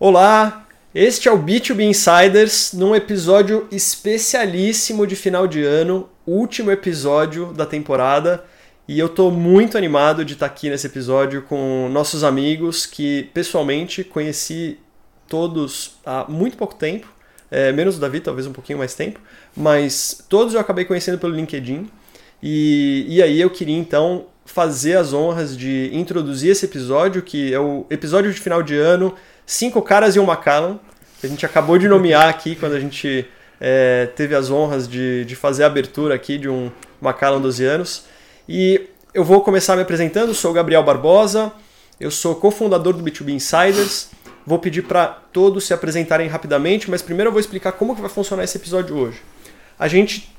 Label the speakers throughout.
Speaker 1: Olá, este é o B2B Insiders num episódio especialíssimo de final de ano, último episódio da temporada. E eu estou muito animado de estar aqui nesse episódio com nossos amigos que pessoalmente conheci todos há muito pouco tempo, é, menos o Davi, talvez um pouquinho mais tempo, mas todos eu acabei conhecendo pelo LinkedIn. E, e aí eu queria então fazer as honras de introduzir esse episódio, que é o episódio de final de ano, Cinco Caras e um Macallan, que a gente acabou de nomear aqui quando a gente é, teve as honras de, de fazer a abertura aqui de um Macallan 12 anos. E eu vou começar me apresentando, sou o Gabriel Barbosa, eu sou cofundador do B2B Insiders. Vou pedir para todos se apresentarem rapidamente, mas primeiro eu vou explicar como que vai funcionar esse episódio hoje. A gente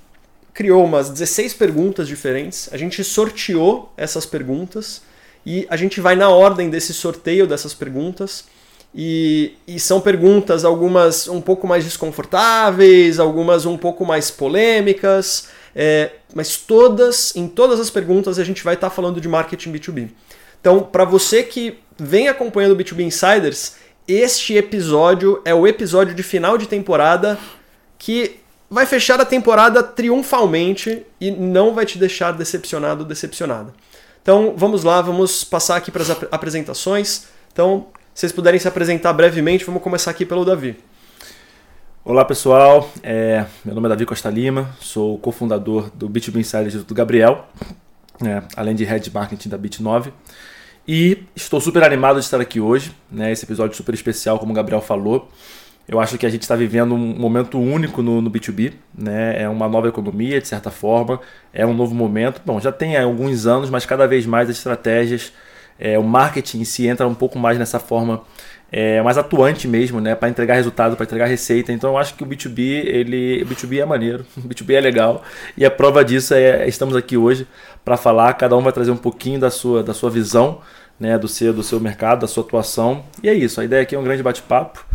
Speaker 1: criou umas 16 perguntas diferentes, a gente sorteou essas perguntas e a gente vai na ordem desse sorteio dessas perguntas. E, e, são perguntas, algumas um pouco mais desconfortáveis, algumas um pouco mais polêmicas, é, mas todas, em todas as perguntas, a gente vai estar tá falando de marketing B2B. Então, para você que vem acompanhando o B2B Insiders, este episódio é o episódio de final de temporada que vai fechar a temporada triunfalmente e não vai te deixar decepcionado ou decepcionada. Então, vamos lá, vamos passar aqui para as ap apresentações. Então, vocês puderem se apresentar brevemente, vamos começar aqui pelo Davi.
Speaker 2: Olá pessoal, é, meu nome é Davi Costa Lima, sou cofundador do B2B Insider do Gabriel, é, além de Head Marketing da Bit9. E estou super animado de estar aqui hoje, né, esse episódio super especial, como o Gabriel falou. Eu acho que a gente está vivendo um momento único no, no, B2B, né? é uma nova economia, de certa forma, é um novo momento. Bom, já tem alguns anos, mas cada vez mais as estratégias, é, o marketing si entra um pouco mais nessa forma é, mais atuante mesmo, né, para entregar resultado, para entregar receita. Então eu acho que o B2B, ele, o B2B é maneiro, o B2B é legal e a prova disso é estamos aqui hoje para falar. Cada um vai trazer um pouquinho da sua, da sua visão, né, do seu, do seu mercado, da sua atuação. E é isso. A ideia aqui é um grande bate-papo,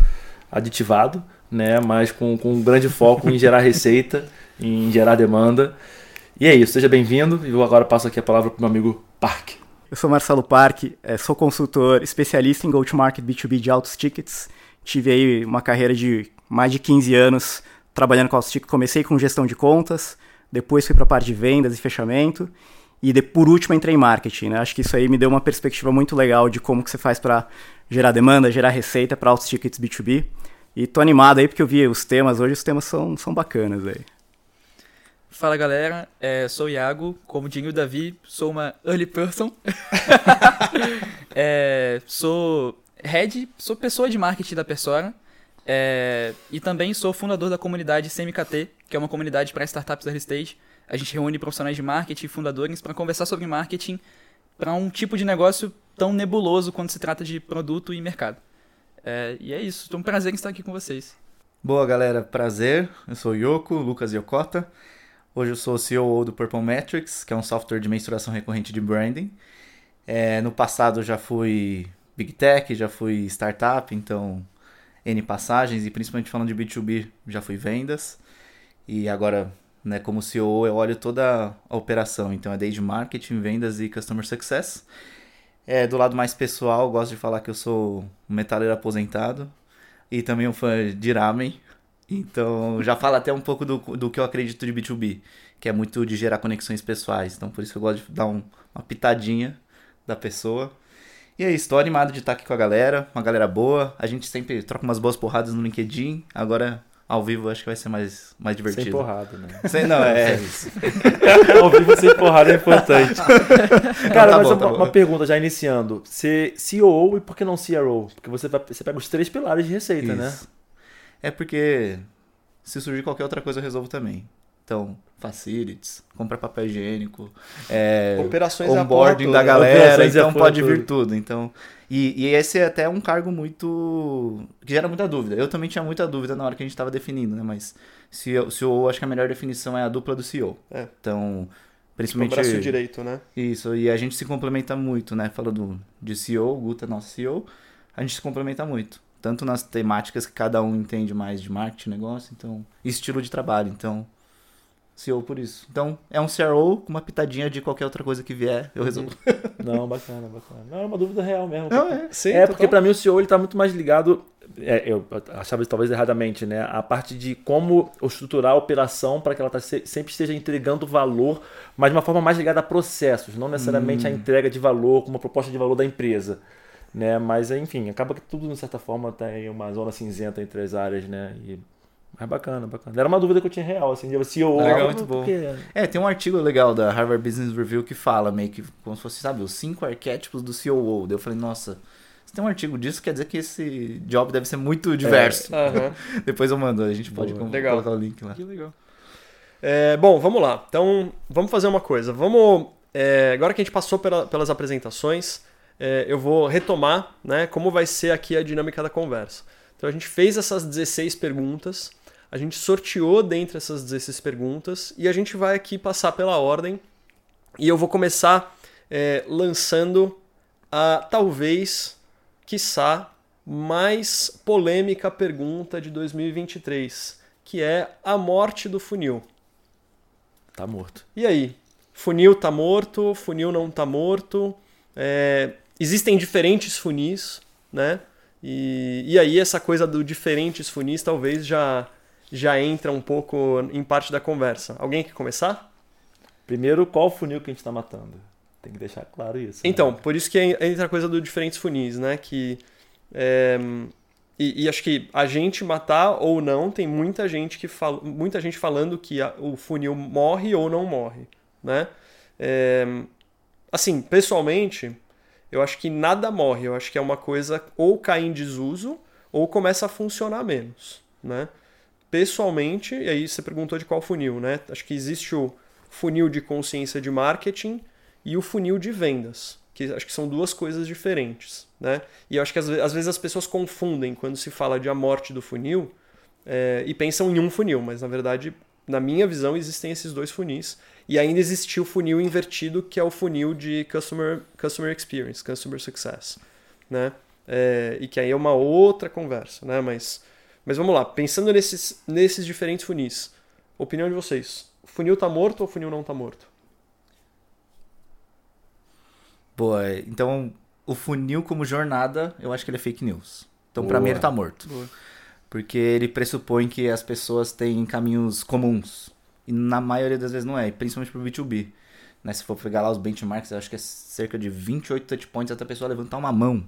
Speaker 2: aditivado, né, mas com, com um grande foco em gerar receita, em gerar demanda. E é isso. Seja bem-vindo. E eu agora passo aqui a palavra para o meu amigo Park.
Speaker 3: Eu sou Marcelo Parque, é, sou consultor especialista em go-to-market B2B de altos tickets. Tive aí uma carreira de mais de 15 anos trabalhando com altos tickets. Comecei com gestão de contas, depois fui para a parte de vendas e fechamento e de, por último entrei em marketing. Né? Acho que isso aí me deu uma perspectiva muito legal de como que você faz para gerar demanda, gerar receita para altos tickets B2B. E tô animado aí porque eu vi os temas hoje, os temas são, são bacanas aí.
Speaker 4: Fala galera, é, sou o Iago, como diria o Davi, sou uma early person. é, sou head, sou pessoa de marketing da Persona. É, e também sou fundador da comunidade CMKT, que é uma comunidade para startups early stage. A gente reúne profissionais de marketing e fundadores para conversar sobre marketing para um tipo de negócio tão nebuloso quando se trata de produto e mercado. É, e é isso, é um prazer estar aqui com vocês.
Speaker 5: Boa galera, prazer. Eu sou o Yoko, Lucas Yokota. Hoje eu sou CEO do Purple Metrics, que é um software de mensuração recorrente de branding. É, no passado já fui Big Tech, já fui startup, então N passagens, e principalmente falando de B2B, já fui vendas. E agora, né, como CEO, eu olho toda a operação, então é desde marketing, vendas e customer success. É, do lado mais pessoal, gosto de falar que eu sou um metaleiro aposentado e também um fã de ramen. Então, já fala até um pouco do, do que eu acredito de B2B, que é muito de gerar conexões pessoais. Então, por isso que eu gosto de dar um, uma pitadinha da pessoa. E é isso, tô animado de estar aqui com a galera, uma galera boa. A gente sempre troca umas boas porradas no LinkedIn. Agora, ao vivo, acho que vai ser mais, mais divertido.
Speaker 2: Sem porrada, né?
Speaker 5: Sem, não, é isso.
Speaker 2: ao vivo, sem porrada é importante. Cara, tá mas bom, tá uma, uma, pergunta já iniciando. Você CEO e por que não CRO? Porque você, vai, você pega os três pilares de receita,
Speaker 5: isso.
Speaker 2: né?
Speaker 5: É porque se surgir qualquer outra coisa eu resolvo também. Então, facilities, compra papel higiênico, é,
Speaker 1: operações
Speaker 5: onboarding da galera, então pode vir tudo. Então, e, e, esse é até um cargo muito que gera muita dúvida. Eu também tinha muita dúvida na hora que a gente estava definindo, né? Mas CEO, CEO, acho que a melhor definição é a dupla do CEO.
Speaker 1: É.
Speaker 5: Então, principalmente
Speaker 1: tipo, braço direito, né?
Speaker 5: Isso. E a gente se complementa muito, né? Falando de CEO, o Guta é nosso CEO, a gente se complementa muito tanto nas temáticas que cada um entende mais de marketing, negócio, então, estilo de trabalho, então, CEO por isso. Então, é um CRO com uma pitadinha de qualquer outra coisa que vier, eu resolvo.
Speaker 2: Não, bacana, bacana. Não, é uma dúvida real mesmo.
Speaker 5: Não, é, sim,
Speaker 2: é porque para mim o CEO ele tá muito mais ligado é, eu achava isso talvez erradamente, né? A parte de como estruturar a operação para que ela tá, sempre esteja entregando valor, mas de uma forma mais ligada a processos, não necessariamente hum. a entrega de valor como uma proposta de valor da empresa. Né? Mas, enfim, acaba que tudo, de certa forma, tem uma zona cinzenta entre as áreas, né? E é bacana, bacana. Era uma dúvida que eu tinha real, assim, de CEO.
Speaker 5: Legal, muito bom. É, tem um artigo legal da Harvard Business Review que fala meio que como se fosse, sabe, os cinco arquétipos do CEO. Daí eu falei, nossa, se tem um artigo disso, quer dizer que esse job deve ser muito diverso. É, uh -huh. Depois eu mando, a gente pode legal. colocar o link lá.
Speaker 1: Que legal. É, bom, vamos lá. Então, vamos fazer uma coisa. Vamos. É, agora que a gente passou pela, pelas apresentações, é, eu vou retomar né, como vai ser aqui a dinâmica da conversa. Então, a gente fez essas 16 perguntas. A gente sorteou dentre essas 16 perguntas e a gente vai aqui passar pela ordem. E eu vou começar é, lançando a talvez, quiçá, mais polêmica pergunta de 2023, que é a morte do funil.
Speaker 2: Tá morto.
Speaker 1: E aí? Funil tá morto? Funil não tá morto? É, existem diferentes funis, né? E, e aí essa coisa do diferentes funis talvez já já entra um pouco em parte da conversa. Alguém quer começar?
Speaker 2: Primeiro, qual funil que a gente está matando? Tem que deixar claro isso.
Speaker 1: Né? Então, por isso que entra a coisa do diferentes funis, né? Que. É, e, e, acho que a gente matar ou não, tem muita gente que fala, muita gente falando que a, o funil morre ou não morre, né? É, assim, pessoalmente, eu acho que nada morre. Eu acho que é uma coisa ou cai em desuso ou começa a funcionar menos, né? pessoalmente, e aí você perguntou de qual funil, né? Acho que existe o funil de consciência de marketing e o funil de vendas, que acho que são duas coisas diferentes, né? E eu acho que às, vezes as pessoas confundem quando se fala de a morte do funil é, e pensam em um funil, mas na verdade, na minha visão, existem esses dois funis e ainda existiu o funil invertido, que é o funil de customer, customer experience, customer success, né? É, e que aí é uma outra conversa, né? Mas mas vamos lá, pensando nesses, nesses diferentes funis, opinião de vocês. O funil tá morto ou o funil não tá morto?
Speaker 5: Boa, então o funil como jornada, eu acho que ele é fake news. Então para mim ele tá morto. Boa. Porque ele pressupõe que as pessoas têm caminhos comuns. E na maioria das vezes não é, principalmente pro B2B. Né? Se for pegar lá os benchmarks, eu acho que é cerca de 28 touchpoints até a pessoa levantar uma mão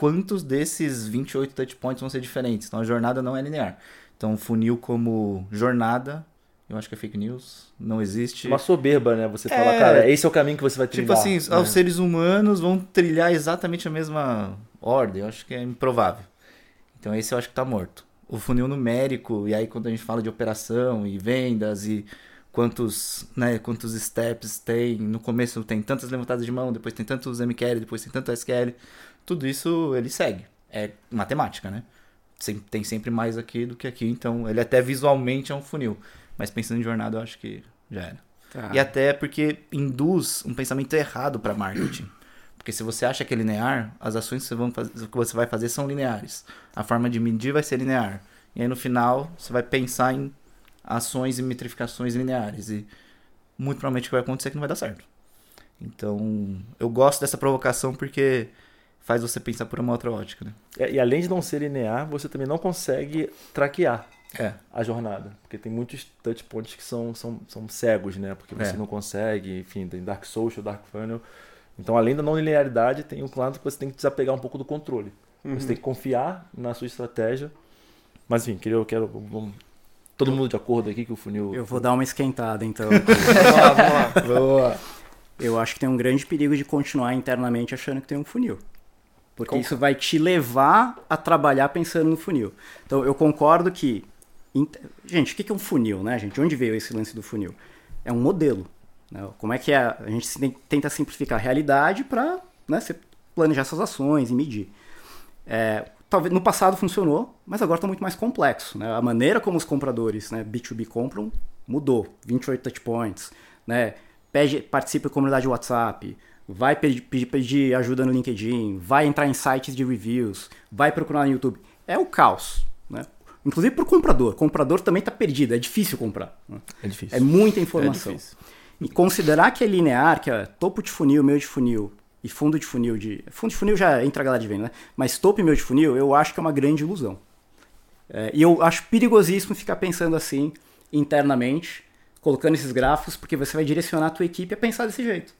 Speaker 5: quantos desses 28 touchpoints vão ser diferentes. Então a jornada não é linear. Então funil como jornada, eu acho que é fake news, não existe.
Speaker 2: Uma soberba, né? Você é... fala, cara, esse é o caminho que você vai tipo
Speaker 5: trilhar. Tipo assim,
Speaker 2: né?
Speaker 5: os seres humanos vão trilhar exatamente a mesma ordem. Eu acho que é improvável. Então esse eu acho que tá morto. O funil numérico, e aí quando a gente fala de operação e vendas e quantos, né, quantos steps tem, no começo tem tantas levantadas de mão, depois tem tantos MQL, depois tem tanto SQL tudo isso ele segue. É matemática, né? Tem sempre mais aqui do que aqui, então ele até visualmente é um funil. Mas pensando em jornada, eu acho que já era. Tá. E até porque induz um pensamento errado para marketing. Porque se você acha que é linear, as ações que você, fazer, que você vai fazer são lineares. A forma de medir vai ser linear. E aí no final você vai pensar em ações e metrificações lineares. E muito provavelmente o que vai acontecer é que não vai dar certo. Então eu gosto dessa provocação porque faz você pensar por uma outra ótica. Né?
Speaker 2: É, e além de não ser linear, você também não consegue traquear é. a jornada. Porque tem muitos touch points que são, são, são cegos, né? Porque você é. não consegue, enfim, tem Dark Social, Dark Funnel. Então, além da não linearidade, tem um claro que você tem que desapegar um pouco do controle. Uhum. Você tem que confiar na sua estratégia. Mas, enfim, eu quero. Vamos, todo mundo de acordo aqui que o funil.
Speaker 3: Eu vou dar uma esquentada, então. vamos lá, vamos lá. Boa. Eu acho que tem um grande perigo de continuar internamente achando que tem um funil. Porque isso vai te levar a trabalhar pensando no funil. Então, eu concordo que. Gente, o que é um funil, né, gente? Onde veio esse lance do funil? É um modelo. Né? Como é que é? A gente tenta simplificar a realidade para né, planejar suas ações e medir. É, talvez no passado funcionou, mas agora está muito mais complexo. Né? A maneira como os compradores né, B2B compram mudou. 28 touchpoints, né? Pede, participe da comunidade WhatsApp, vai pedir, pedir, ajuda no LinkedIn, vai entrar em sites de reviews, vai procurar no YouTube. É o caos, né? Inclusive para o comprador. O comprador também está perdido, é difícil comprar. Né?
Speaker 2: É difícil.
Speaker 3: É muita informação. É e considerar que é linear, que é topo de funil, meio de funil, e fundo de funil de. Fundo de funil já entra a galera de venda, né? Mas topo e meio de funil, eu acho que é uma grande ilusão. É, e eu acho perigosíssimo ficar pensando assim internamente, colocando esses gráficos, porque você vai direcionar a tua equipe a pensar desse jeito.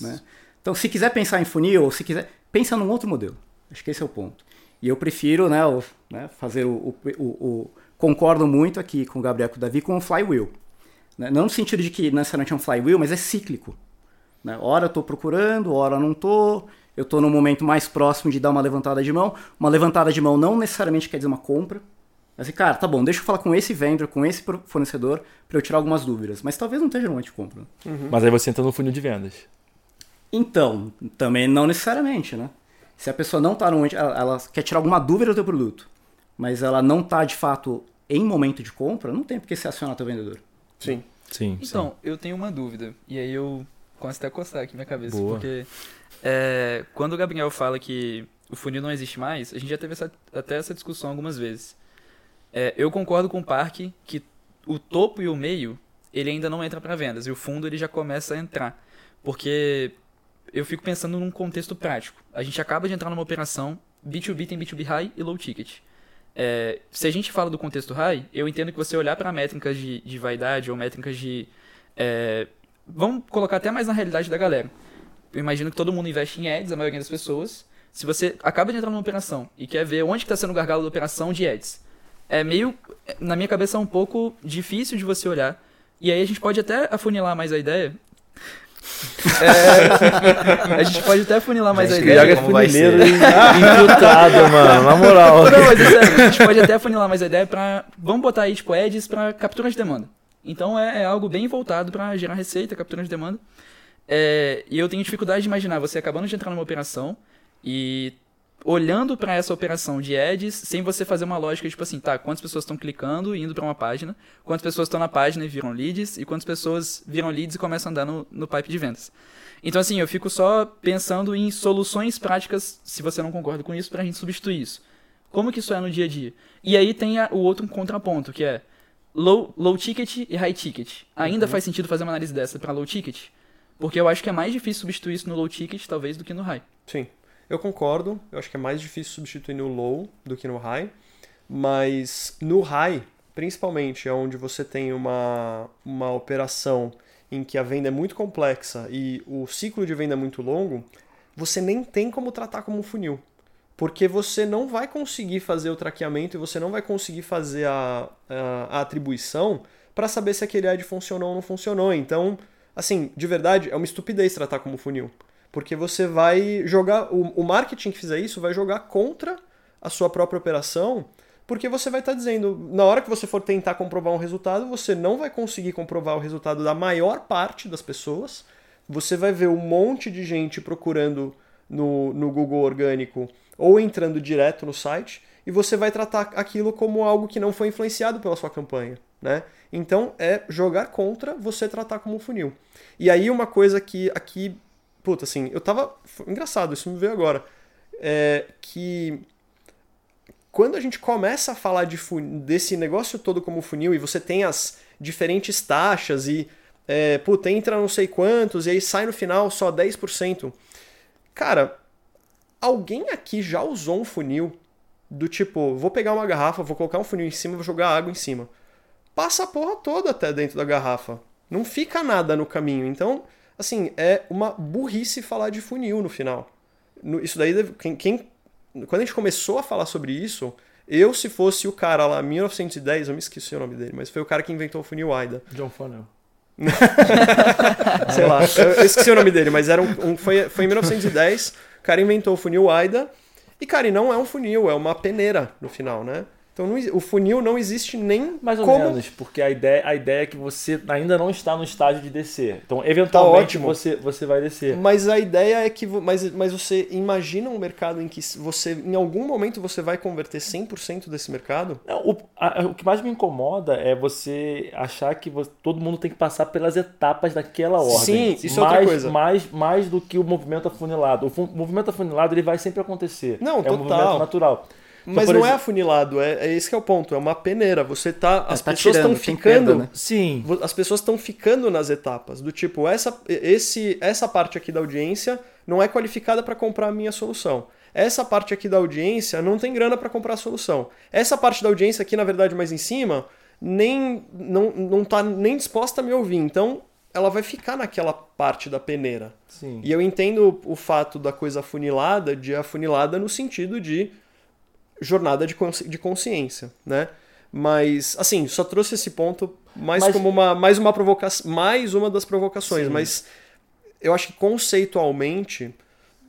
Speaker 3: Né? Então, se quiser pensar em funil, ou se quiser, pensa num outro modelo. Acho que esse é o ponto. E eu prefiro né, o, né, fazer o, o, o, o, Concordo muito aqui com o Gabriel e com o Davi com o flywheel. Né? Não no sentido de que necessariamente é um flywheel, mas é cíclico. Né? Hora eu estou procurando, hora não estou. Eu estou no momento mais próximo de dar uma levantada de mão. Uma levantada de mão não necessariamente quer dizer uma compra. Assim, cara, tá bom, deixa eu falar com esse vendor, com esse fornecedor, para eu tirar algumas dúvidas. Mas talvez não esteja no momento de compra.
Speaker 2: Uhum. Mas aí você entra no funil de vendas.
Speaker 3: Então, também não necessariamente, né? Se a pessoa não está no momento, ela, ela, quer tirar alguma dúvida do teu produto, mas ela não está de fato em momento de compra, não tem por que se acionar teu vendedor.
Speaker 1: Sim.
Speaker 2: Sim.
Speaker 4: Então,
Speaker 2: sim.
Speaker 4: eu tenho uma dúvida. E aí eu começo até a coçar aqui minha cabeça.
Speaker 2: Boa.
Speaker 4: Porque é, quando o Gabriel fala que o funil não existe mais, a gente já teve essa, até essa discussão algumas vezes. É, eu concordo com o Parque que o topo e o meio, ele ainda não entra para vendas. E o fundo ele já começa a entrar. Porque eu fico pensando num contexto prático. A gente acaba de entrar numa operação, B2B tem B2B high e low ticket. É, se a gente fala do contexto high, eu entendo que você olhar para métricas de, de vaidade ou métricas de. É, vamos colocar até mais na realidade da galera. Eu imagino que todo mundo investe em ads, a maioria das pessoas. Se você acaba de entrar numa operação e quer ver onde está sendo o gargalo da operação de ads, é meio, na minha cabeça, é um pouco difícil de você olhar. E aí a gente pode até afunilar mais a ideia. É, a gente pode até afunilar mais a
Speaker 5: Gente,
Speaker 4: ideia.
Speaker 2: Iago é funileiro e infiltrado, mano. Na moral.
Speaker 4: Não, mas é sério, a gente pode até afunilar mais a ideia pra. Vamos botar aí, tipo, ads pra captura de demanda. Então é, é algo bem voltado pra gerar receita, captura de demanda. É, e eu tenho dificuldade de imaginar você acabando de entrar numa operação e olhando pra essa operação de ads sem você fazer uma lógica tipo assim, tá, quantas pessoas estão clicando e indo pra uma página, quantas pessoas estão na página e viram leads e quantas pessoas viram leads e começam a andar no, no pipe de vendas. Então assim, eu fico só pensando em soluções práticas, se você não concorda com isso, pra gente substituir isso. Como que isso é no dia a dia? E aí tem a- o outro contraponto, que é low, low ticket e high ticket. Ainda faz sentido fazer uma análise dessa pra low ticket? Porque eu acho que é mais difícil substituir isso no low ticket, talvez, do que no high.
Speaker 1: Sim, eu concordo. Eu acho que é mais difícil substituir no low do que no high. Mas no high, principalmente, é onde você tem uma, uma operação em que a venda é muito complexa e o ciclo de venda é muito longo, você nem tem como tratar como um funil. Porque você não vai conseguir fazer o traqueamento e você não vai conseguir fazer a, a, a atribuição para saber se aquele ad funcionou ou não funcionou. Então, assim, de verdade, é uma estupidez tratar como funil. Porque você vai jogar. O, o marketing que fizer isso vai jogar contra a sua própria operação, porque você vai estar dizendo, na hora que você for tentar comprovar um resultado, você não vai conseguir comprovar o resultado da maior parte das pessoas. Você vai ver um monte de gente procurando no, no Google orgânico ou entrando direto no site, e você vai tratar aquilo como algo que não foi influenciado pela sua campanha. Né? Então é jogar contra você tratar como um funil. E aí uma coisa que aqui Puta, assim, eu tava. foi Engraçado, isso me veio agora. É que. Quando a gente começa a falar de fun- desse negócio todo como funil e você tem as diferentes taxas e. É, puta, entra não sei quantos e aí sai no final só 10%. Cara, alguém aqui já usou um funil do tipo: vou pegar uma garrafa, vou colocar um funil em cima, vou jogar água em cima. Passa a porra toda até dentro da garrafa. Não fica nada no caminho. Então assim, é uma burrice falar de funil no final. Isso daí, quem, quem- quando a gente começou a falar sobre isso, eu, se fosse o cara lá, 1910, eu me esqueci o nome dele, mas foi o cara que inventou o funil AIDA.
Speaker 2: John Funnel.
Speaker 1: Sei lá, eu, eu esqueci o nome dele, mas era um, um- foi, foi em 1910, o cara inventou o funil AIDA, e, cara, e não é um funil, é uma peneira no final, né? Então não o funil não existe nem
Speaker 2: Mais ou
Speaker 1: como...
Speaker 2: menos, porque a ideia, a ideia é que você ainda não está no estágio de descer. Então, eventualmente,
Speaker 1: ótimo.
Speaker 2: você, você vai descer.
Speaker 1: Mas a ideia é que. Mas, mas você imagina um mercado em que você, em algum momento, você vai converter 100% desse mercado?
Speaker 2: Não, o, a- o que mais me incomoda é você achar que vo- todo mundo tem que passar pelas etapas daquela ordem.
Speaker 1: Sim, isso é outra
Speaker 2: mais,
Speaker 1: coisa.
Speaker 2: Mais, mais do que o movimento afunilado. O fu- movimento afunilado ele vai sempre acontecer.
Speaker 1: Não,
Speaker 2: é
Speaker 1: total.
Speaker 2: um movimento natural. Então,
Speaker 1: Mas não é
Speaker 2: exemplo-
Speaker 1: afunilado, é, é esse que é o ponto. É uma peneira. Você tá. As
Speaker 3: tá
Speaker 1: pessoas estão ficando.
Speaker 3: perda, né?
Speaker 2: Sim.
Speaker 1: As pessoas estão ficando nas etapas. Do tipo, essa, esse, essa parte aqui da audiência não é qualificada para comprar a minha solução. Essa parte aqui da audiência não tem grana para comprar a solução. Essa parte da audiência aqui, na verdade, mais em cima, nem não, não tá nem disposta a me ouvir. Então, ela vai ficar naquela parte da peneira.
Speaker 2: Sim.
Speaker 1: E eu entendo o fato da coisa afunilada de afunilada no sentido de jornada de, consci de consciência, né? Mas, assim, só trouxe esse ponto mais
Speaker 2: Mas-
Speaker 1: como uma, mais uma provocação, mais uma das provocações,
Speaker 2: Sim.
Speaker 1: mas eu acho que conceitualmente,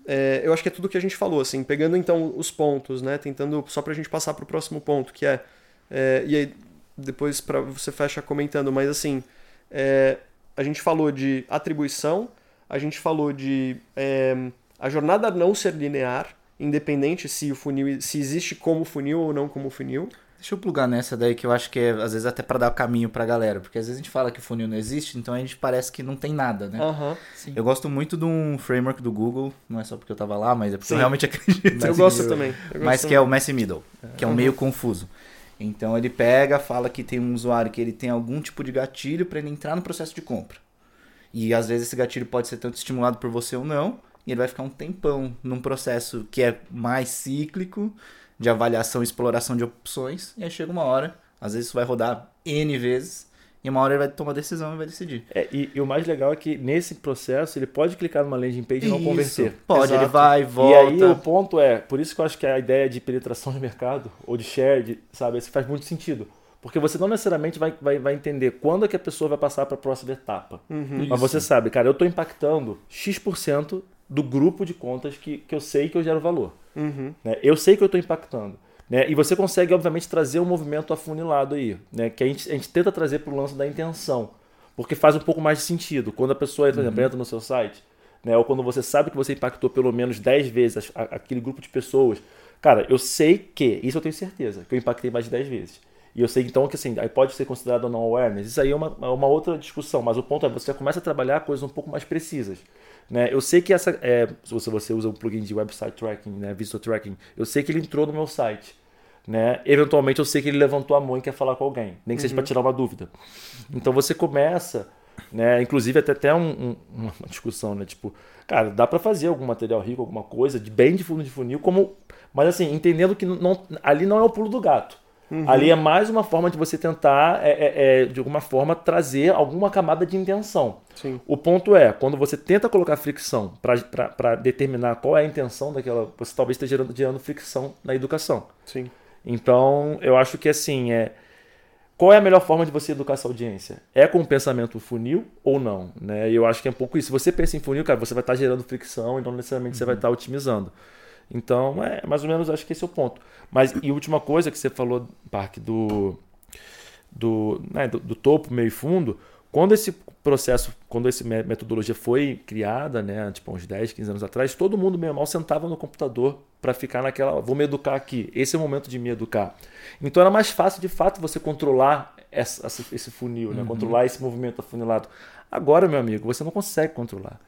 Speaker 1: é, eu acho que é tudo que a gente falou, assim, pegando então os pontos, né? Tentando, só pra gente passar pro próximo ponto, que é, é, e aí depois para você fecha comentando, mas assim, é, a gente falou de atribuição, a gente falou de é, a jornada não ser linear, independente se o funil se existe como funil ou não como funil.
Speaker 5: Deixa eu plugar nessa daí que eu acho que é, às vezes, até pra dar o caminho pra galera. Porque às vezes a gente fala que o funil não existe, então a gente parece que não tem nada, né?
Speaker 1: Aham.
Speaker 4: Sim.
Speaker 5: Eu gosto muito de um framework do Google, não é só porque eu tava lá, mas é porque
Speaker 1: Sim.
Speaker 5: eu realmente acredito.
Speaker 1: Eu gosto também. eu gosto
Speaker 5: Mas que
Speaker 1: também.
Speaker 5: é o Messi Middle, que é um
Speaker 1: Uhum.
Speaker 5: meio confuso. Então ele pega, fala que tem um usuário que ele tem algum tipo de gatilho para ele entrar no processo de compra. E às vezes esse gatilho pode ser tanto estimulado por você ou não, e ele vai ficar um tempão num processo que é mais cíclico, de avaliação e exploração de opções, e aí chega uma hora, às vezes isso vai rodar N vezes, e uma hora ele vai tomar decisão e vai decidir.
Speaker 2: É, e, e o mais legal é que nesse processo ele pode clicar numa landing page e não converter.
Speaker 5: Pode, ele
Speaker 1: Exato.
Speaker 5: vai, volta.
Speaker 2: E aí o ponto é, por isso que eu acho que a ideia de penetração de mercado, ou de share, de, sabe, isso faz muito sentido. Porque você não necessariamente vai, vai, vai entender quando é que a pessoa vai passar para a próxima etapa.
Speaker 1: Uhum.
Speaker 2: Mas você sabe, cara, eu estou impactando X% do grupo de contas que, que eu sei que eu gero valor.
Speaker 1: Uhum.
Speaker 2: né? Eu sei que eu estou impactando. Né? E você consegue, obviamente, trazer um movimento afunilado aí, né? que a gente, a gente tenta trazer para o lance da intenção, porque faz um pouco mais de sentido. Quando a pessoa, por exemplo, entra no seu site, né? ou quando você sabe que você impactou pelo menos 10 vezes as- a- aquele grupo de pessoas, cara, eu sei que, isso eu tenho certeza, que eu impactei mais de 10 vezes. E eu sei então que assim, aí pode ser considerado ou não awareness. Isso aí é uma, é uma outra discussão, mas o ponto é você já começa a trabalhar coisas um pouco mais precisas. Né? Eu sei que essa. É, se você, você usa um plugin de website tracking, né? visitor tracking, eu sei que ele entrou no meu site. Né? Eventualmente eu sei que ele levantou a mão e quer falar com alguém, nem que seja para tirar uma dúvida. Então você começa, né? Inclusive até até um- um- uma discussão, né? Tipo, cara, dá para fazer algum material rico, alguma coisa de bem de fundo de funil, como, mas assim entendendo que não, ali não é o pulo do gato. Ali é mais uma forma de você tentar, é, é, é, de alguma forma, trazer alguma camada de intenção.
Speaker 1: Sim.
Speaker 2: O ponto é, quando você tenta colocar fricção para determinar qual é a intenção daquela, você talvez esteja gerando, gerando fricção na educação.
Speaker 1: Sim.
Speaker 2: Então, eu acho que assim, é qual é a melhor forma de você educar essa audiência? É com o pensamento funil ou não? Né? Eu acho que é um pouco isso. Se você pensa em funil, cara, você vai estar gerando fricção e não necessariamente você vai estar otimizando. Então, é mais ou menos acho que esse é o ponto. Mas, e última coisa que você falou, Parque, do, do, né, do, do topo, meio e fundo, quando esse processo, quando essa me- metodologia foi criada, né, tipo uns 10, 15 anos atrás, todo mundo meio mal sentava no computador para ficar naquela, vou me educar aqui, esse é o momento de me educar. Então era mais fácil de fato você controlar essa, esse funil, né, controlar esse movimento afunilado. Agora, meu amigo, você não consegue controlar,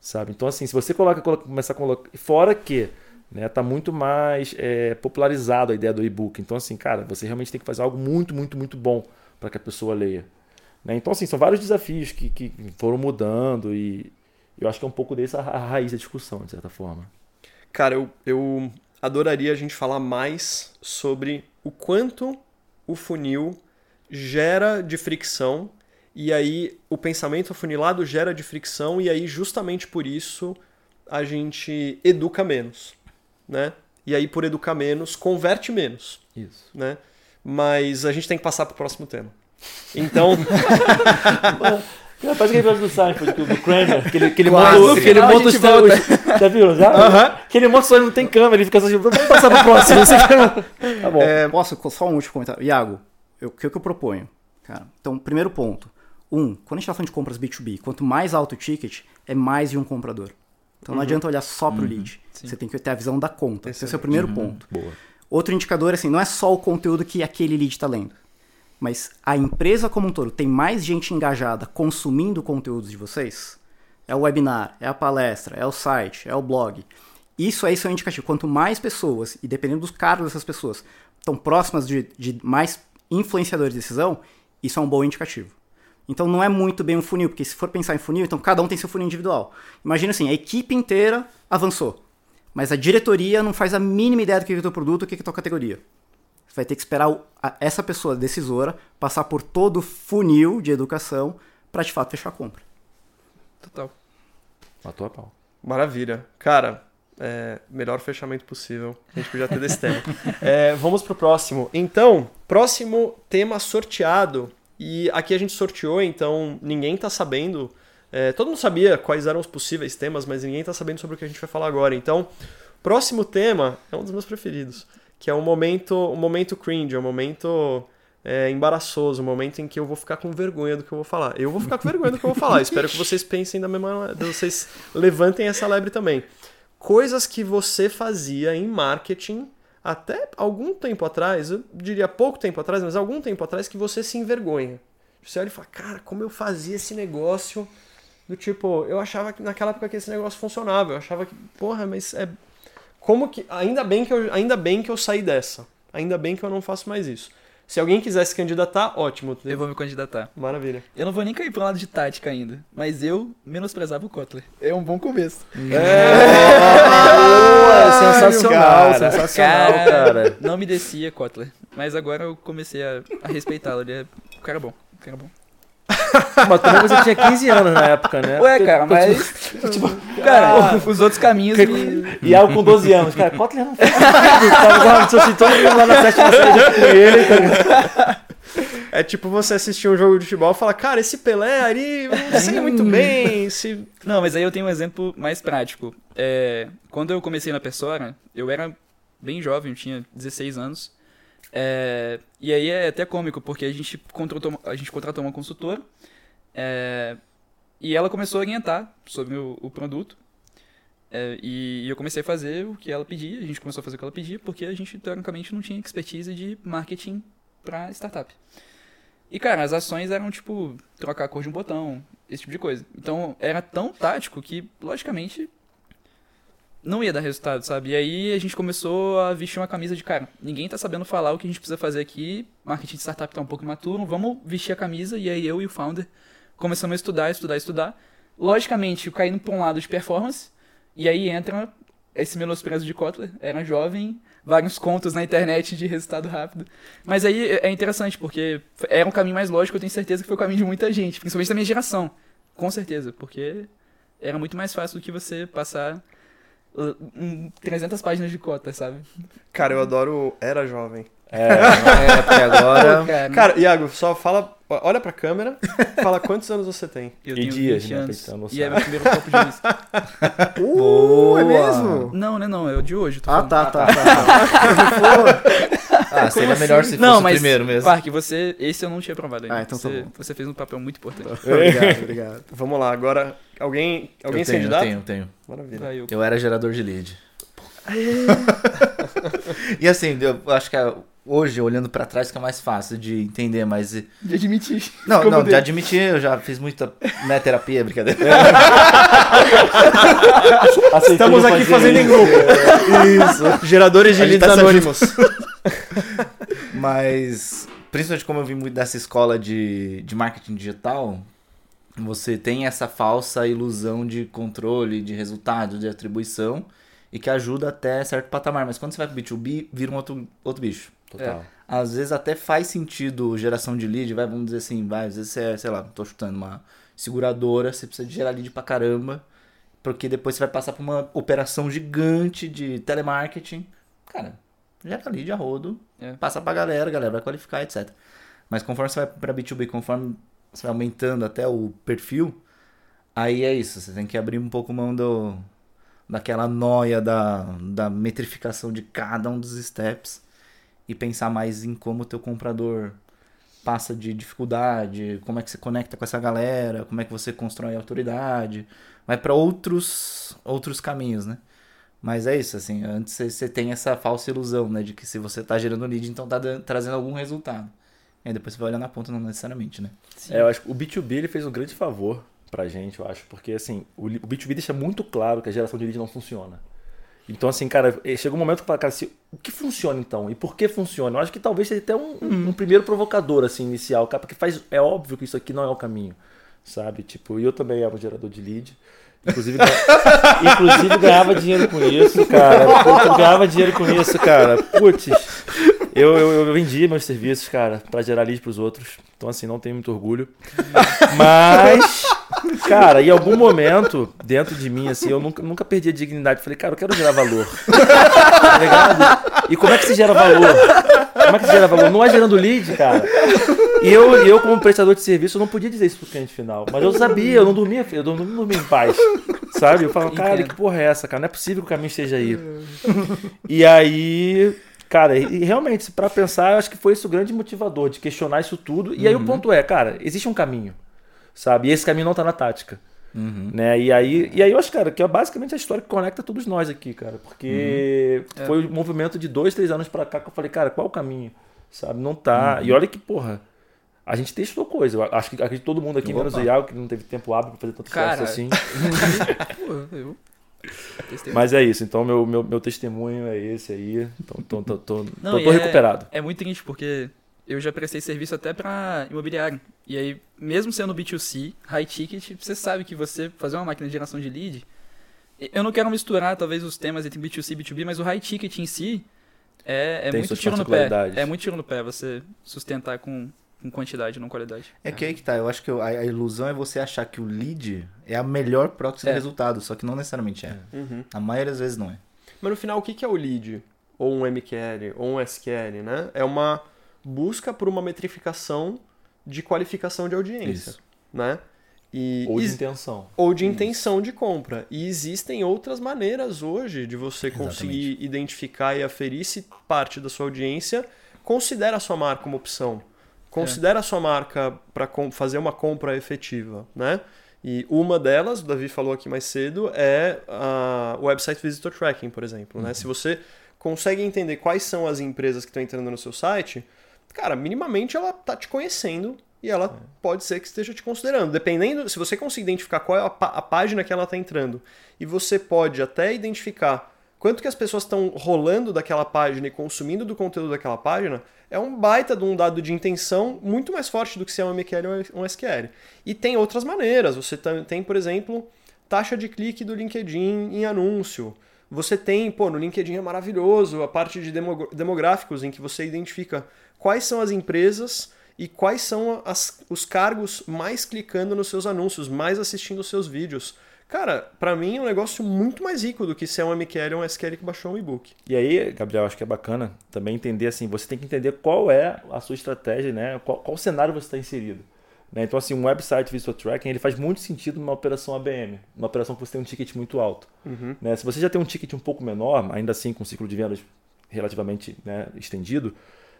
Speaker 2: sabe? Então assim, se você coloca, coloca começar a colocar, fora que né, tá muito mais é, popularizado a ideia do e-book. Então assim, cara, você realmente tem que fazer algo muito, muito, muito bom para que a pessoa leia. Né? Então, assim, são vários desafios que, que foram mudando e eu acho que é um pouco dessa a raiz da discussão, de certa forma.
Speaker 1: Cara, eu, eu adoraria a gente falar mais sobre o quanto o funil gera de fricção e aí o pensamento afunilado gera de fricção e aí justamente por isso a gente educa menos, né? E aí por educar menos, converte menos,
Speaker 2: Isso.
Speaker 1: né? Mas a gente tem que passar pro próximo tema. Então,
Speaker 2: Parece aquele episódio do Seinfeld, do, do Kramer, que ele, que ele
Speaker 5: Quase.
Speaker 2: monta,
Speaker 5: No
Speaker 2: que ele monta os teus... Já viram, já? Que ele monta só ele não tem câmera, ele fica só tipo, vamos passar pro próximo. tá bom.
Speaker 3: É, posso só um último comentário? Iago, o que, que eu proponho? Cara, então, primeiro ponto. Um, quando a gente está falando de compras B2B, quanto mais alto o ticket, é mais de um comprador. Então não adianta olhar só para o lead. Você tem que ter a visão da conta. Esse é o primeiro ponto.
Speaker 2: Boa.
Speaker 3: Outro indicador, assim, não é só o conteúdo que aquele lead está lendo. Mas a empresa como um todo tem mais gente engajada consumindo conteúdos de vocês? É o webinar, é a palestra, é o site, é o blog. Isso aí são indicativo. Quanto mais pessoas, e dependendo dos cargos dessas pessoas, estão próximas de, de mais influenciadores de decisão, isso é um bom indicativo. Então não é muito bem um funil, porque se for pensar em funil, então cada um tem seu funil individual. Imagina assim, a equipe inteira avançou, mas a diretoria não faz a mínima ideia do que é o teu produto, o que é a tua categoria. Você vai ter que esperar essa pessoa decisora passar por todo o funil de educação para de fato fechar a compra.
Speaker 4: Total.
Speaker 2: Matou a pau.
Speaker 1: Maravilha. Cara, é, melhor fechamento possível. A gente podia ter desse tema. É, vamos pro próximo. Então, próximo tema sorteado. E aqui a gente sorteou, então ninguém tá sabendo. É, todo mundo sabia quais eram os possíveis temas, mas ninguém tá sabendo sobre o que a gente vai falar agora. Então, próximo tema é um dos meus preferidos, que é o momento, o momento cringe, o momento é, embaraçoso, o momento em que eu vou ficar com vergonha do que eu vou falar. Eu vou ficar com vergonha do que eu vou falar. Espero que vocês pensem da mesma, vocês levantem essa lebre também. Coisas que você fazia em marketing até algum tempo atrás, eu diria pouco tempo atrás, mas algum tempo atrás que você se envergonha. Você olha e fala, cara, como eu fazia esse negócio do tipo, eu achava que naquela época que esse negócio funcionava, eu achava que, porra, mas é como que ainda bem que eu ainda bem que eu saí dessa. Ainda bem que eu não faço mais isso. Se alguém quiser se candidatar, ótimo.
Speaker 4: Eu vou me candidatar.
Speaker 1: Maravilha.
Speaker 4: Eu não vou nem cair pro lado de tática ainda, mas eu menosprezava o Kotler. É um bom começo.
Speaker 2: Boa, sensacional,
Speaker 5: cara.
Speaker 2: sensacional, cara.
Speaker 4: Não me descia Kotler, mas agora eu comecei a, a respeitá-lo. Ele é um cara bom, um cara bom.
Speaker 2: Mas também você tinha 15 anos na época, né?
Speaker 4: Ué, cara, mas. tipo, cara, os outros caminhos me.
Speaker 2: E algo com 12 anos. Cara, Kotler não faz sentido. Tava igual, se eu todo mundo lá na sétima série junto com ele. tá ligado?
Speaker 1: É tipo você assistir um jogo de futebol e falar, cara, esse Pelé ali, não sei muito bem. Se...
Speaker 4: Não, mas aí eu tenho um exemplo mais prático. É, quando eu comecei na Persona, eu era bem jovem, eu tinha 16 anos. É, e aí é até cômico, porque a gente contratou, a gente contratou uma consultora é, e ela começou a orientar sobre o, o produto. É, e, e eu comecei a fazer o que ela pedia, a gente começou a fazer o que ela pedia, porque a gente, teoricamente, não tinha expertise de marketing para startup. E, cara, as ações eram, tipo, trocar a cor de um botão, esse tipo de coisa. Então, era tão tático que, logicamente, não ia dar resultado, sabe? E aí a gente começou a vestir uma camisa de, cara, ninguém tá sabendo falar o que a gente precisa fazer aqui, marketing de startup tá um pouco imaturo, vamos vestir a camisa, e aí eu e o founder começamos a estudar, estudar, estudar. Logicamente, caindo pra um lado de performance, e aí entra esse menosprezo de Kotler, era jovem, vários contos na internet de resultado rápido. Mas aí é interessante, porque era um caminho mais lógico, eu tenho certeza que foi o caminho de muita gente, principalmente da minha geração. Com certeza, porque era muito mais fácil do que você passar 300 páginas de cota, sabe?
Speaker 1: Cara, eu adoro Era Jovem.
Speaker 2: É,
Speaker 5: É, porque agora.
Speaker 4: cara,
Speaker 1: Cara, Iago, só fala, olha pra câmera, fala quantos anos você tem.
Speaker 4: eu
Speaker 2: e
Speaker 4: tenho
Speaker 2: dias,
Speaker 4: 20
Speaker 2: né,
Speaker 4: anos,
Speaker 2: tá
Speaker 4: e é meu primeiro copo de uísque.
Speaker 3: Uh, é
Speaker 5: Boa.
Speaker 3: mesmo?
Speaker 4: Não, né, não, é o de hoje. tô
Speaker 3: Ah,
Speaker 4: falando.
Speaker 3: tá, tá, tá. tá.
Speaker 5: Ah, seria melhor se fosse
Speaker 4: Não,
Speaker 5: o
Speaker 4: mas,
Speaker 5: primeiro mesmo.
Speaker 4: Parque, você, esse eu não tinha provado ainda.
Speaker 3: Ah, então tá
Speaker 4: você,
Speaker 3: bom.
Speaker 4: você fez um papel muito importante.
Speaker 3: obrigado, obrigado.
Speaker 1: Vamos lá, agora, alguém, alguém
Speaker 5: eu
Speaker 1: se
Speaker 5: tenho, eu tenho, eu tenho.
Speaker 1: Maravilha.
Speaker 4: Vai, eu.
Speaker 5: Eu era gerador de lead. e assim, eu acho que a- hoje, olhando pra trás, fica mais fácil de entender, mas.
Speaker 4: De admitir.
Speaker 5: Não,
Speaker 4: Como
Speaker 5: não,
Speaker 4: dele.
Speaker 5: de admitir, eu já fiz muita né, terapia, brincadeira.
Speaker 1: Estamos aqui fazendo em grupo. Isso. Geradores de leads
Speaker 5: tá
Speaker 1: anônimos.
Speaker 5: Mas, principalmente como eu vim muito dessa escola de, de marketing digital, você tem essa falsa ilusão de controle, de resultado, de atribuição, e que ajuda até certo patamar. Mas quando você vai pro B2B, vira um outro, outro bicho.
Speaker 2: Total.
Speaker 5: Às vezes até faz sentido geração de lead, vai, vamos dizer assim, vai, às vezes você é, sei lá, tô chutando uma seguradora, você precisa de gerar lead pra caramba, porque depois você vai passar por uma operação gigante de telemarketing. Cara, gera lead a rodo,
Speaker 4: É.
Speaker 5: passa pra galera, a galera vai qualificar, etc. Mas conforme você vai pra B2B, conforme você vai aumentando até o perfil, aí é isso, você tem que abrir um pouco mão do, daquela noia da, da metrificação de cada um dos steps e pensar mais em como o teu comprador passa de dificuldade, como é que você conecta com essa galera, como é que você constrói autoridade, vai para outros outros caminhos, né? Mas é isso, assim, antes você- tem essa falsa ilusão, né, de que se você tá gerando lead, então tá trazendo algum resultado. Aí depois você vai olhar na ponta, não necessariamente, né?
Speaker 2: É, eu acho que o B2B ele fez um grande favor pra gente, eu acho, porque assim, o li- o B2B deixa muito claro que a geração de lead não funciona. Então, assim, cara, eh, chegou um momento que falei, cara, se, o que funciona então? E por que funciona? Eu acho que talvez seja até um, um primeiro provocador, assim, inicial, cara, porque faz, é óbvio que isso aqui não é o caminho, sabe? Tipo, eu também era um gerador de lead. Inclusive, inclusive ganhava dinheiro com isso, cara. Ganhava dinheiro com isso, cara. Putz, eu, eu, eu vendia meus serviços, cara, pra gerar lead pros outros. Então, assim, não tenho muito orgulho. Mas, cara, em algum momento, dentro de mim, assim, eu nunca, nunca perdi a dignidade. Falei, cara, eu quero gerar valor. Tá ligado? E como é que se gera valor? Como é que se gera valor? Não é gerando lead, cara. E eu, eu como prestador de serviço, eu não podia dizer isso pro cliente final. Mas eu sabia, eu não dormia, eu não, não dormia em paz. Sabe? Eu falava, cara, que porra é essa, cara? Não é possível que o caminho esteja aí. E aí, cara, e realmente, pra pensar, eu acho que foi esse o grande motivador de questionar isso tudo. E aí o ponto é, cara, existe um caminho, sabe? E esse caminho não tá na tática. Né? E, aí, e aí eu acho, cara, que é basicamente a história que conecta todos nós aqui, cara. Porque foi um movimento de dois, três anos pra cá que eu falei, cara, qual é o caminho? Sabe? Não tá. E olha que, porra, a gente testou coisa. Eu acho que acredito que todo mundo aqui, menos o Iago, que não teve tempo hábil pra fazer tanto
Speaker 4: Cara,
Speaker 2: assim.
Speaker 4: Eu.
Speaker 2: Mas é isso, então meu, meu, meu testemunho é esse aí. Então tô, tô, tô,
Speaker 4: Não,
Speaker 2: tô, tô
Speaker 4: é-
Speaker 2: recuperado.
Speaker 4: É muito triste, porque eu já prestei serviço até pra imobiliário. E aí, mesmo sendo B2C, high ticket, você sabe que você fazer uma máquina de geração de lead. Eu não quero misturar, talvez, os temas entre B2C e B2B, mas o high ticket em si é, é muito tiro no pé. É muito tiro no pé você sustentar com, com quantidade, não qualidade.
Speaker 5: É que aí que tá, eu acho que a, a ilusão é você achar que o lead é a melhor proxy de
Speaker 4: É.
Speaker 5: resultado, só que não necessariamente é.
Speaker 1: Uhum.
Speaker 5: A maioria das vezes não é.
Speaker 1: Mas no final, o que que é o lead? Ou um MQL, ou um SQL, né? É uma busca por uma metrificação de qualificação de audiência,
Speaker 5: Isso.
Speaker 1: né? E
Speaker 2: Ou de intenção.
Speaker 1: ou de intenção de compra. E existem outras maneiras hoje de você conseguir identificar e aferir se parte da sua audiência considera a sua marca uma opção. Considera a sua marca para fazer uma compra efetiva, né? E uma delas, o Davi falou aqui mais cedo, é o Website Visitor Tracking, por exemplo. Né? Se você consegue entender quais são as empresas que estão entrando no seu site, cara, minimamente ela tá te conhecendo e ela pode ser que esteja te considerando. Dependendo, se você conseguir identificar qual é a, a página que ela está entrando, e você pode até identificar quanto que as pessoas estão rolando daquela página e consumindo do conteúdo daquela página, é um baita de um dado de intenção muito mais forte do que se é um MQL ou um SQL. E tem outras maneiras. Você tem, por exemplo, taxa de clique do LinkedIn em anúncio. Você tem, pô, no LinkedIn é maravilhoso a parte de demo- demográficos em que você identifica quais são as empresas e quais são as- os cargos mais clicando nos seus anúncios, mais assistindo os seus vídeos. Cara, pra mim é um negócio muito mais rico do que ser um MQL ou um SQL que baixou um e-book.
Speaker 2: E aí, Gabriel, acho que é bacana também entender assim, você tem que entender qual é a sua estratégia, né? Qual, qual cenário você está inserido. Né? Então, assim, um website Visitor Tracking ele faz muito sentido numa operação ABM, uma operação que você tem um ticket muito alto. né? Se você já tem um ticket um pouco menor, ainda assim com um ciclo de vendas relativamente né, estendido,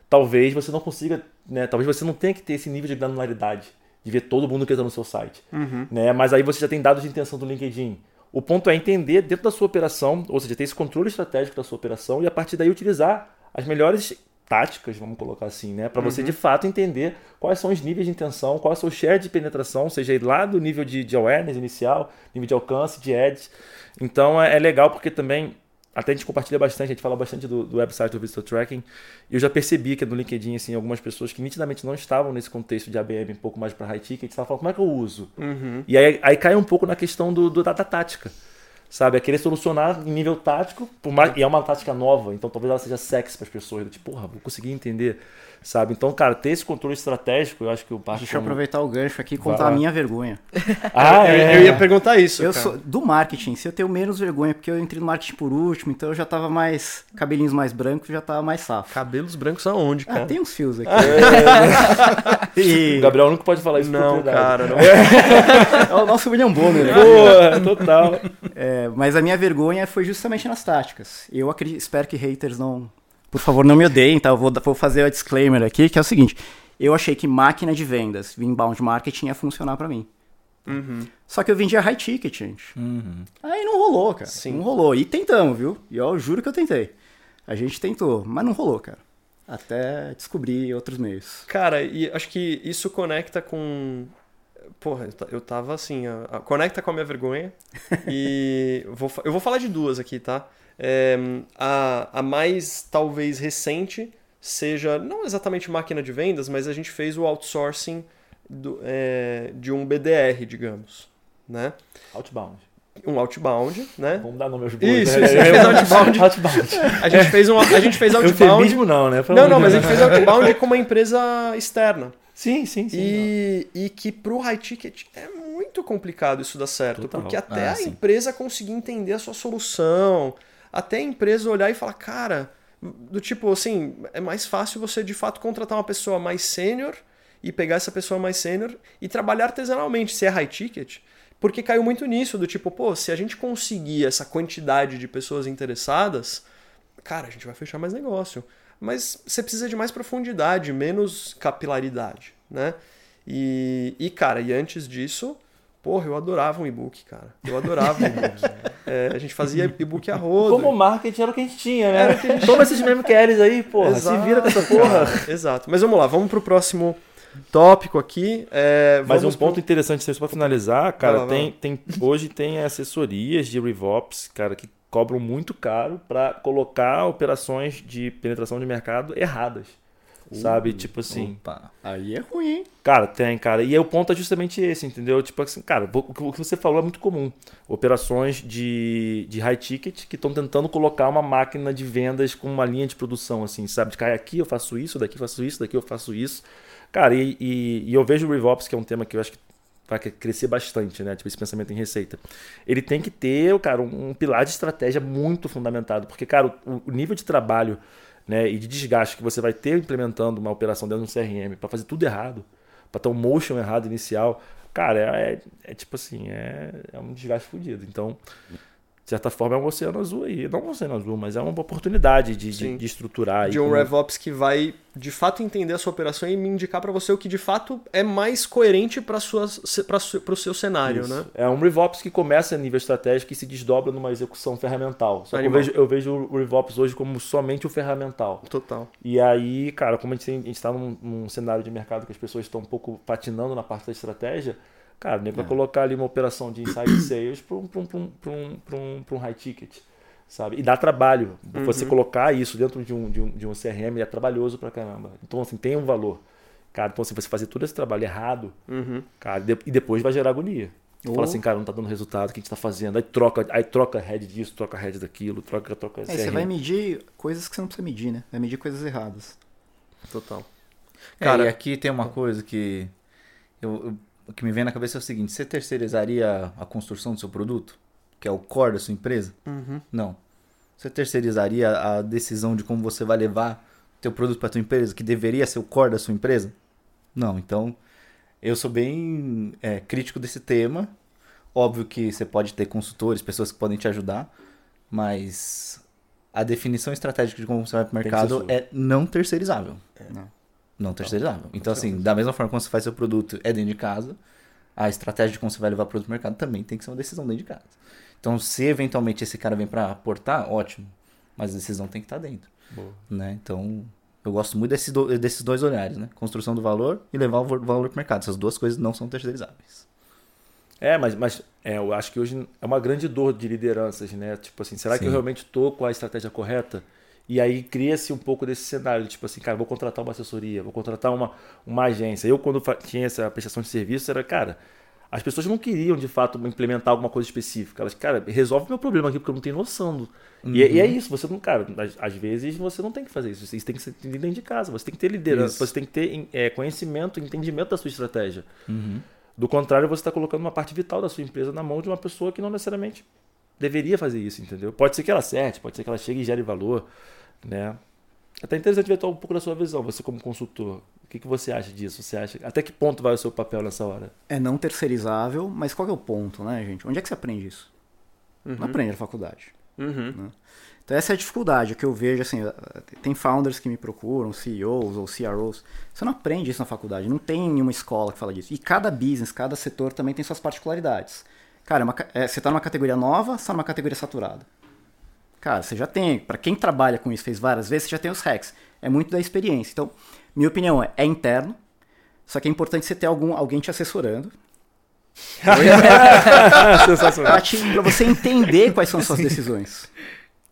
Speaker 2: talvez você não consiga, né, talvez você não tenha que ter esse nível de granularidade de ver todo mundo que está no seu site. Né? Mas aí você já tem dados de intenção do LinkedIn. O ponto é entender dentro da sua operação, ou seja, ter esse controle estratégico da sua operação e a partir daí utilizar as melhores táticas, vamos colocar assim, né, para você de fato entender quais são os níveis de intenção, qual é o seu share de penetração, seja, lá do nível de, de awareness inicial, nível de alcance, de ads. Então é, é legal porque também até a gente compartilha bastante, a gente fala bastante do, do website do Visitor Tracking. E eu já percebi que no LinkedIn, assim, algumas pessoas que nitidamente não estavam nesse contexto de ABM um pouco mais para high ticket, estavam falando, como é que eu uso? E aí, aí cai um pouco na questão do, do- da, da tática. Sabe? É querer solucionar em nível tático, mais, e é uma tática nova, então talvez ela seja sexy para as pessoas. Tipo, porra, vou conseguir entender. Sabe? Então, cara, ter esse controle estratégico, eu acho que o Barco.
Speaker 3: Deixa eu aproveitar o gancho aqui e
Speaker 2: Vai
Speaker 3: contar
Speaker 2: lá.
Speaker 3: a minha vergonha.
Speaker 2: Ah,
Speaker 1: eu,
Speaker 2: é.
Speaker 1: eu ia perguntar isso.
Speaker 3: Eu
Speaker 1: cara.
Speaker 3: sou do marketing, se eu tenho menos vergonha, porque eu entrei no marketing por último, então eu já tava mais. cabelinhos mais brancos, já tava mais safo.
Speaker 1: Cabelos brancos aonde,
Speaker 3: Ah,
Speaker 1: cara?
Speaker 3: tem uns fios aqui.
Speaker 2: O
Speaker 3: E
Speaker 2: Gabriel nunca pode falar isso
Speaker 1: Não, cara, não.
Speaker 3: é o nosso William Bonner. né?
Speaker 2: Porra, total.
Speaker 3: É, mas a minha vergonha foi justamente nas táticas. Eu acri- espero que haters não. Por favor, não me odeiem, tá? Eu vou, vou fazer o disclaimer aqui, que é o seguinte: eu achei que máquina de vendas, inbound marketing, ia funcionar pra mim. Só que eu vendia high ticket, gente. Aí não rolou, cara.
Speaker 1: Sim.
Speaker 3: Não rolou. E tentamos, viu? E eu juro que eu tentei. A gente tentou, mas não rolou, cara. Até descobrir outros meios.
Speaker 1: Cara, e acho que isso conecta com. Porra, eu ta- eu tava assim. a- a- Conecta com a minha vergonha. E vou fa- eu vou falar de duas aqui, tá? É, a, a mais, talvez, recente seja, não exatamente máquina de vendas, mas a gente fez o outsourcing do, é, de um BDR, digamos, né?
Speaker 2: Outbound.
Speaker 1: Um outbound, né?
Speaker 2: Vamos dar nome aos bois.
Speaker 1: Isso,
Speaker 2: né?
Speaker 1: isso, a gente fez outbound.
Speaker 2: outbound.
Speaker 1: A gente fez, um, a gente fez outbound...
Speaker 2: Eufemismo não, né?
Speaker 1: Não, não, mas a gente fez outbound com uma empresa externa.
Speaker 2: Sim, sim, sim.
Speaker 1: E, e que pro high ticket é muito complicado isso dar certo.
Speaker 2: Total.
Speaker 1: Porque até
Speaker 5: Ah,
Speaker 1: a
Speaker 5: sim.
Speaker 1: empresa conseguir entender a sua solução, até a empresa olhar e falar, cara, do tipo assim, é mais fácil você de fato contratar uma pessoa mais sênior e pegar essa pessoa mais sênior e trabalhar artesanalmente, se é high ticket. Porque caiu muito nisso, do tipo, pô, se a gente conseguir essa quantidade de pessoas interessadas, cara, a gente vai fechar mais negócio. Mas você precisa de mais profundidade, menos capilaridade, né? E, e cara, e antes disso, porra, eu adorava um e-book, cara. Eu adorava um e-book. É, a gente fazia e-book a rodo.
Speaker 2: Como marketing era o que a gente tinha, né? Toma esses meme QLs aí, porra.
Speaker 1: Exato,
Speaker 2: se vira com essa porra.
Speaker 1: cara, Exato. Mas vamos lá, vamos pro próximo tópico aqui. É,
Speaker 2: Mas um
Speaker 1: pro-
Speaker 2: ponto interessante, só pra finalizar, cara,
Speaker 1: Vai lá, vai
Speaker 2: tem, tem, hoje tem assessorias de RevOps, cara, que cobram muito caro pra colocar operações de penetração de mercado erradas. Sabe? Tipo assim.
Speaker 5: Opa.
Speaker 3: Aí é ruim, hein?
Speaker 2: Cara, tem, cara. E aí o ponto é justamente esse, entendeu? Tipo assim, cara, o que você falou é muito comum. Operações de, de high ticket que estão tentando colocar uma máquina de vendas com uma linha de produção, assim, sabe? De cai aqui eu faço isso, daqui eu faço isso, daqui eu faço isso. Cara, e, e, e eu vejo o RevOps, que é um tema que eu acho que vai crescer bastante, né? Tipo, esse pensamento em receita. Ele tem que ter, cara, um, um pilar de estratégia muito fundamentado. Porque, cara, o, o nível de trabalho né, e de desgaste que você vai ter implementando uma operação dentro de um CRM para fazer tudo errado, para ter um motion errado inicial, cara, é, é tipo assim, é, é um desgaste fodido. Então, de certa forma, é um oceano azul aí. Não um oceano azul, mas é uma oportunidade de, de, de estruturar.
Speaker 1: de um
Speaker 2: como-
Speaker 1: RevOps que vai de fato entender a sua operação e me indicar para você o que de fato é mais coerente para o seu cenário,
Speaker 2: Isso.
Speaker 1: né?
Speaker 2: É um RevOps que começa a nível estratégico e se desdobra numa execução ferramental. Só que eu vejo, eu vejo o RevOps hoje como somente o ferramental.
Speaker 1: Total.
Speaker 2: E aí, cara, como a gente está num, num cenário de mercado que as pessoas estão um pouco patinando na parte da estratégia, cara, nem para colocar ali uma operação de inside sales para um, pra um, pra um, pra um, pra um, pra um high ticket. Sabe? E dá trabalho. Você colocar isso dentro de um, de, um, de um CRM é trabalhoso pra caramba. Então, assim, tem um valor. Cara, então, assim, você fazer todo esse trabalho errado,
Speaker 1: Uhum.
Speaker 2: cara, e depois vai gerar agonia.
Speaker 3: Ou-
Speaker 2: Fala assim, cara, não tá dando resultado, o que a gente tá fazendo? Aí troca, aí troca head disso, troca head daquilo, troca, troca
Speaker 3: você
Speaker 2: CRM.
Speaker 3: vai medir coisas que você não precisa medir, né? Vai medir coisas erradas.
Speaker 1: Total.
Speaker 5: Cara,
Speaker 1: Cara-
Speaker 5: e aqui tem uma coisa que eu, eu- o que me vem na cabeça é o seguinte: você terceirizaria a construção do seu produto, que é o core da sua empresa?
Speaker 1: Uhum.
Speaker 5: Não. Você terceirizaria a decisão de como você vai levar teu produto para tua empresa, que deveria ser o core da sua empresa? Não. Então, eu sou bem é, crítico desse tema. Óbvio que você pode ter consultores, pessoas que podem te ajudar, mas a definição estratégica de como você vai para o mercado é não terceirizável.
Speaker 3: Não.
Speaker 5: Não terceirizável. Então, assim, da mesma forma que você faz seu produto é dentro de casa, a estratégia de como você vai levar o produto pro mercado também tem que ser uma decisão dentro de casa. Então, se eventualmente esse cara vem para aportar, ótimo. Mas a decisão tem que estar dentro.
Speaker 2: Boa.
Speaker 5: Né? Então, eu gosto muito desses, do- desses dois olhares, né? Construção do valor e levar o valor pro mercado. Essas duas coisas não são terceirizáveis.
Speaker 2: É, mas, mas é, eu acho que hoje é uma grande dor de lideranças, né? Tipo assim, será que
Speaker 5: Sim.
Speaker 2: eu realmente tô com a estratégia correta? E aí cria-se um pouco desse cenário, tipo assim, cara, vou contratar uma assessoria, vou contratar uma, uma agência. Eu, quando tinha essa prestação de serviço, era, cara, as pessoas não queriam de fato implementar alguma coisa específica. Elas, cara, resolve meu problema aqui porque eu não tenho noção. Do... E, é- e é isso, você não, cara, às, vezes você não tem que fazer isso. Isso tem que ser dentro de casa, você tem que ter liderança,
Speaker 5: Isso.
Speaker 2: você tem que ter é, conhecimento, entendimento da sua estratégia. Do contrário, você está colocando uma parte vital da sua empresa na mão de uma pessoa que não necessariamente deveria fazer isso, entendeu? Pode ser que ela acerte, pode ser que ela chegue e gere valor, né? É Até interessante ver um pouco da sua visão, você como consultor. O que, que você acha disso? Você acha até que ponto vai o seu papel nessa hora?
Speaker 3: É não terceirizável, mas qual que é o ponto, né, gente? Onde é que você aprende isso? Não aprende na faculdade.
Speaker 1: Uhum.
Speaker 3: Então essa é a dificuldade que eu vejo, assim, eh, tem founders que me procuram, CEOs ou CROs, você não aprende isso na faculdade, não tem nenhuma escola que fala disso. E cada business, cada setor também tem suas particularidades. Cara, é uma é, você está numa categoria nova, você está numa categoria saturada. Cara, você já tem, para quem trabalha com isso, fez várias vezes, você já tem os hacks. É muito da experiência. Então, minha opinião é, é interno, só que é importante você ter algum, alguém te assessorando, para você entender quais são as suas decisões.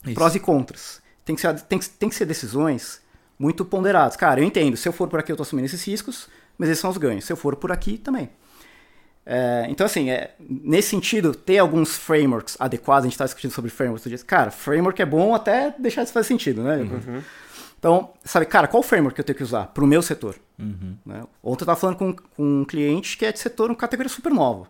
Speaker 3: Isso. Prós e contras. Tem que, ser, tem, que, tem que ser decisões muito ponderadas. Cara, eu entendo, se eu for por aqui eu estou assumindo esses riscos, mas esses são os ganhos. Se eu for por aqui, também. É, então, assim, é, nesse sentido, ter alguns frameworks adequados, a gente está discutindo sobre frameworks, cara, framework é bom até deixar de fazer sentido, né? Uhum. Então, sabe, cara, qual framework que eu tenho que usar para o meu setor? Uhum. Né? Ontem eu estava falando com, com, um cliente que é de setor, uma categoria super nova.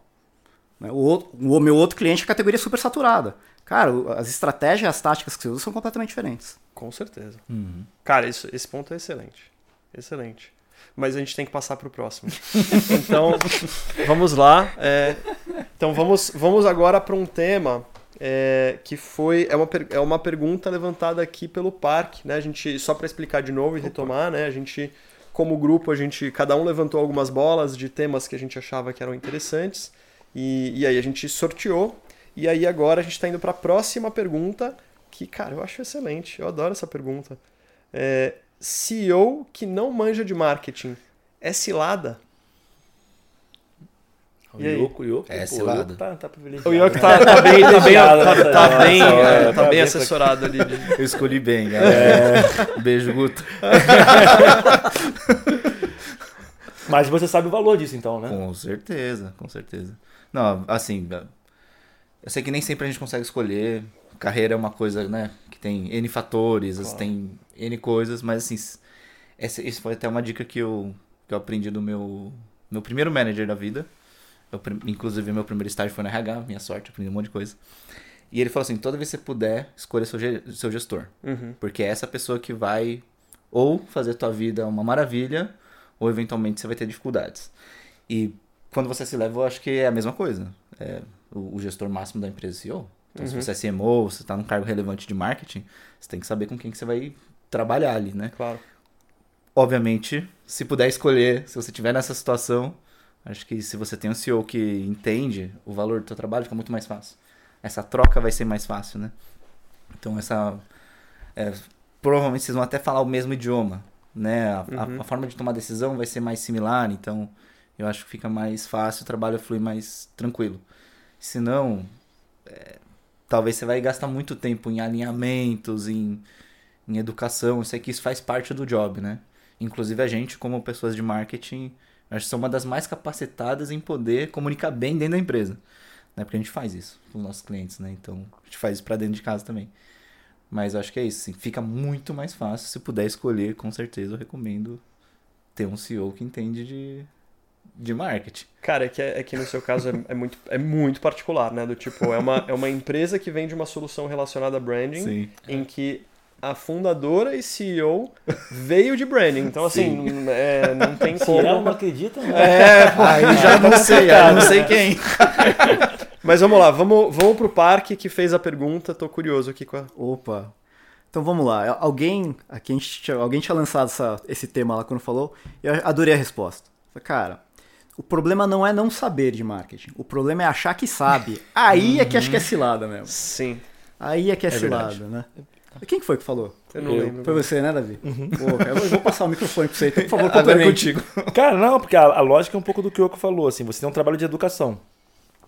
Speaker 3: Né? O, outro, o meu outro cliente é categoria super saturada. Cara, as estratégias, as táticas que você usa são completamente diferentes.
Speaker 1: Com certeza. Uhum. Cara, isso, esse ponto é excelente. Excelente. Mas a gente tem que passar para o próximo. então, vamos lá. É, então, vamos, vamos agora para um tema é, que foi é uma, é uma pergunta levantada aqui pelo parque, né? A gente só para explicar de novo e retomar, né? A gente como grupo a gente cada um levantou algumas bolas de temas que a gente achava que eram interessantes e, e aí a gente sorteou e aí agora a gente está indo para a próxima pergunta que cara eu acho excelente, eu adoro essa pergunta. É, CEO que não manja de marketing é cilada?
Speaker 2: O Yoko, o Yoko,
Speaker 5: é, Yoko
Speaker 1: tá, tá privilegiado. O Yoko tá, tá bem, tá bem, tá, tá bem, é, tá bem assessorado ali.
Speaker 5: Eu escolhi bem, galera. É. Beijo, Guto.
Speaker 2: Mas você sabe o valor disso, então, né?
Speaker 5: Com certeza, com certeza. Não, assim, eu sei que nem sempre a gente consegue escolher. Carreira é uma coisa, né, que tem N fatores, claro. tem N coisas, mas assim, essa, isso foi até uma dica que eu, que eu aprendi do meu, meu primeiro manager da vida eu, inclusive, meu primeiro estágio foi na RH, minha sorte, aprendi um monte de coisa. E ele falou assim: toda vez que você puder, escolha seu, seu gestor. Uhum. Porque é essa pessoa que vai ou fazer tua vida uma maravilha, ou eventualmente você vai ter dificuldades. E quando você se leva, eu acho que é a mesma coisa. É o, o gestor máximo da empresa CEO. Então, uhum. se você é CMO, você está num cargo relevante de marketing, você tem que saber com quem que você vai trabalhar ali, né?
Speaker 1: Claro.
Speaker 5: Obviamente, se puder escolher, se você estiver nessa situação, Acho que se você tem um CEO que entende o valor do seu trabalho, fica muito mais fácil. Essa troca vai ser mais fácil, né? Então, essa... É, provavelmente vocês vão até falar o mesmo idioma, né? A, uhum. a, a, forma de tomar decisão vai ser mais similar, então eu acho que fica mais fácil, o trabalho flui mais tranquilo. Se não, é, talvez você vai gastar muito tempo em alinhamentos, em, em educação. Sei que isso faz parte do job, né? Inclusive a gente, como pessoas de marketing, Acho que são uma das mais capacitadas em poder comunicar bem dentro da empresa. Né? Porque a gente faz isso com os nossos clientes, né? Então, a gente faz isso para dentro de casa também. Mas acho que é isso. Assim, fica muito mais fácil. Se puder escolher, com certeza eu recomendo ter um CEO que entende de, de marketing.
Speaker 1: Cara, é que, é, é que no seu caso é, é, muito, é muito particular, né? Do tipo, é uma, é uma empresa que vende uma solução relacionada a branding, Sim. em que a fundadora e CEO veio de branding. Então, assim, é, não tem
Speaker 2: como. Será? Não acredita? Né?
Speaker 1: É, aí já não sei, não sei quem. Mas vamos lá, vamos, vamos pro parque que fez a pergunta. Tô curioso aqui com a.
Speaker 3: Opa. Então vamos lá. Alguém, aqui a gente tinha, alguém tinha lançado essa, esse tema lá quando falou, eu adorei a resposta. Cara, o problema não é não saber de marketing. O problema é achar que sabe. Aí é que acho que é cilada mesmo.
Speaker 1: Sim.
Speaker 3: Aí é que é, é cilada, verdade. né? Quem que foi que falou?
Speaker 1: Eu não eu. lembro.
Speaker 3: Foi você, né, Davi? Uhum. Pô, eu vou passar o microfone pra você, então, por favor, complemente. contigo.
Speaker 2: Cara, não, porque a, a, lógica é um pouco do que o Yoko falou, assim, você tem um trabalho de educação,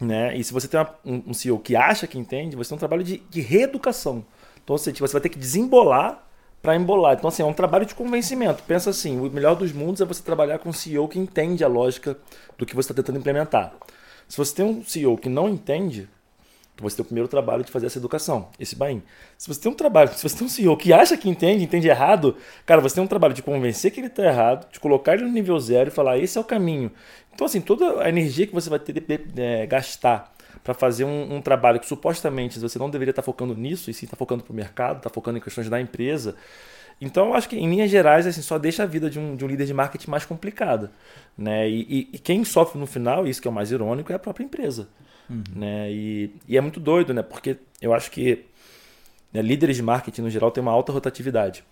Speaker 2: né? E se você tem uma, um, um, CEO que acha que entende, você tem um trabalho de, de reeducação. Então, você, tipo, você vai ter que desembolar para embolar. Então, assim, é um trabalho de convencimento. Pensa assim, o melhor dos mundos é você trabalhar com um CEO que entende a lógica do que você está tentando implementar. Se você tem um CEO que não entende, então você tem o primeiro trabalho de fazer essa educação, esse buy Se você tem um trabalho, se você tem um CEO que acha que entende, entende errado, cara, você tem um trabalho de convencer que ele está errado, de colocar ele no nível zero e falar, esse é o caminho. Então, assim, toda a energia que você vai ter de, é, gastar para fazer um, um, trabalho que supostamente você não deveria estar tá focando nisso, e sim está focando para o mercado, está focando em questões da empresa. Então, eu acho que, em linhas gerais, assim, só deixa a vida de um, de um líder de marketing mais complicada. Né? E, e, e quem sofre no final, isso que é o mais irônico, é a própria empresa. Uhum. Né? E, e é muito doido, né? Porque eu acho que né, líderes de marketing, no geral, têm uma alta rotatividade.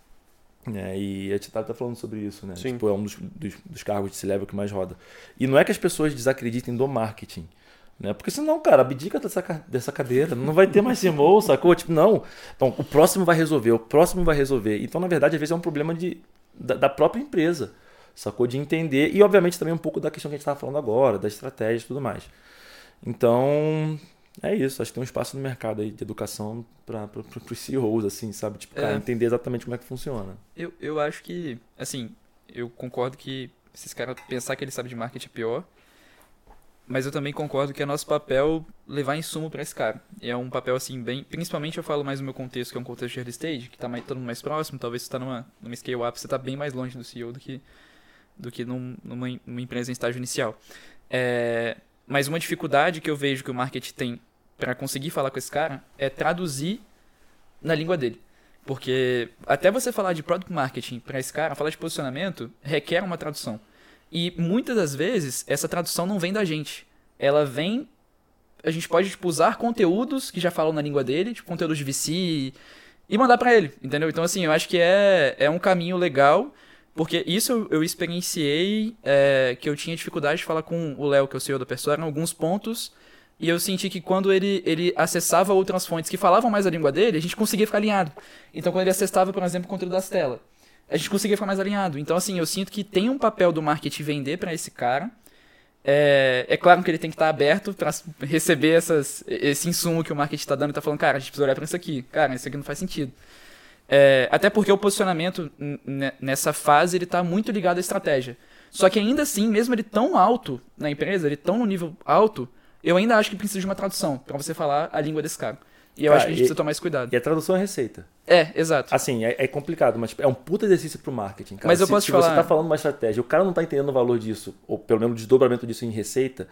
Speaker 2: Né? E a Titata está falando sobre isso, né? Sim. Tipo, é um dos, dos, dos cargos de C-Level que mais roda. E não é que as pessoas desacreditem do marketing. Né? Porque senão, cara, abdica dessa, dessa cadeira, não vai ter mais CMO, sacou? Tipo, não. Então, o próximo vai resolver, o próximo vai resolver. Então, na verdade, às vezes é um problema de, da, da própria empresa, sacou? De entender. E, obviamente, também um pouco da questão que a gente estava falando agora, da estratégia e tudo mais. Então, é isso, acho que tem um espaço no mercado aí de educação para os CEOs, assim, sabe? Tipo, cara,
Speaker 4: É.
Speaker 2: entender exatamente como é que funciona.
Speaker 4: Eu, eu acho que, assim, eu concordo que esses caras pensar que eles sabem de marketing é pior. Mas eu também concordo que é nosso papel levar insumo para esse cara. É um papel, assim, bem. Principalmente eu falo mais no meu contexto, que é um contexto de early stage, que tá mais, todo mundo mais próximo. Talvez você tá numa, numa scale up, você tá bem mais longe do CEO do que, do que num- numa, numa empresa em estágio inicial. É, mas uma dificuldade que eu vejo que o marketing tem para conseguir falar com esse cara é traduzir na língua dele. Porque até você falar de product marketing para esse cara, falar de posicionamento, requer uma tradução. E muitas das vezes, essa tradução não vem da gente. Ela vem. A gente pode tipo, usar conteúdos que já falam na língua dele, tipo conteúdos de VC, e mandar para ele, entendeu? Então, assim, eu acho que é, é um caminho legal, porque isso eu, eu experienciei é, que eu tinha dificuldade de falar com o Léo, que é o CEO da Persona, em alguns pontos. E eu senti que quando ele, ele acessava outras fontes que falavam mais a língua dele, a gente conseguia ficar alinhado. Então, quando ele acessava, por exemplo, o conteúdo das telas, a gente conseguia ficar mais alinhado. Então, assim, eu sinto que tem um papel do marketing vender para esse cara. É, é claro que ele tem que estar aberto para receber essas, esse insumo que o marketing está dando e tá falando, cara, a gente precisa olhar para isso aqui. Cara, isso aqui não faz sentido. É, até porque o posicionamento nessa fase ele tá muito ligado à estratégia. Só que ainda assim, mesmo ele tão alto na empresa, ele tão no nível alto, eu ainda acho que precisa de uma tradução para você falar a língua desse cara. E eu
Speaker 2: Cara,
Speaker 4: acho que a gente
Speaker 2: e-
Speaker 4: precisa tomar esse cuidado.
Speaker 2: E a tradução é receita.
Speaker 4: É, exato.
Speaker 2: Assim, é, é complicado, mas tipo, é um puta exercício pro marketing, cara.
Speaker 4: Mas eu
Speaker 2: se,
Speaker 4: posso
Speaker 2: se
Speaker 4: te falar-
Speaker 2: você tá falando uma estratégia e o cara não tá entendendo o valor disso, ou pelo menos o desdobramento disso em receita,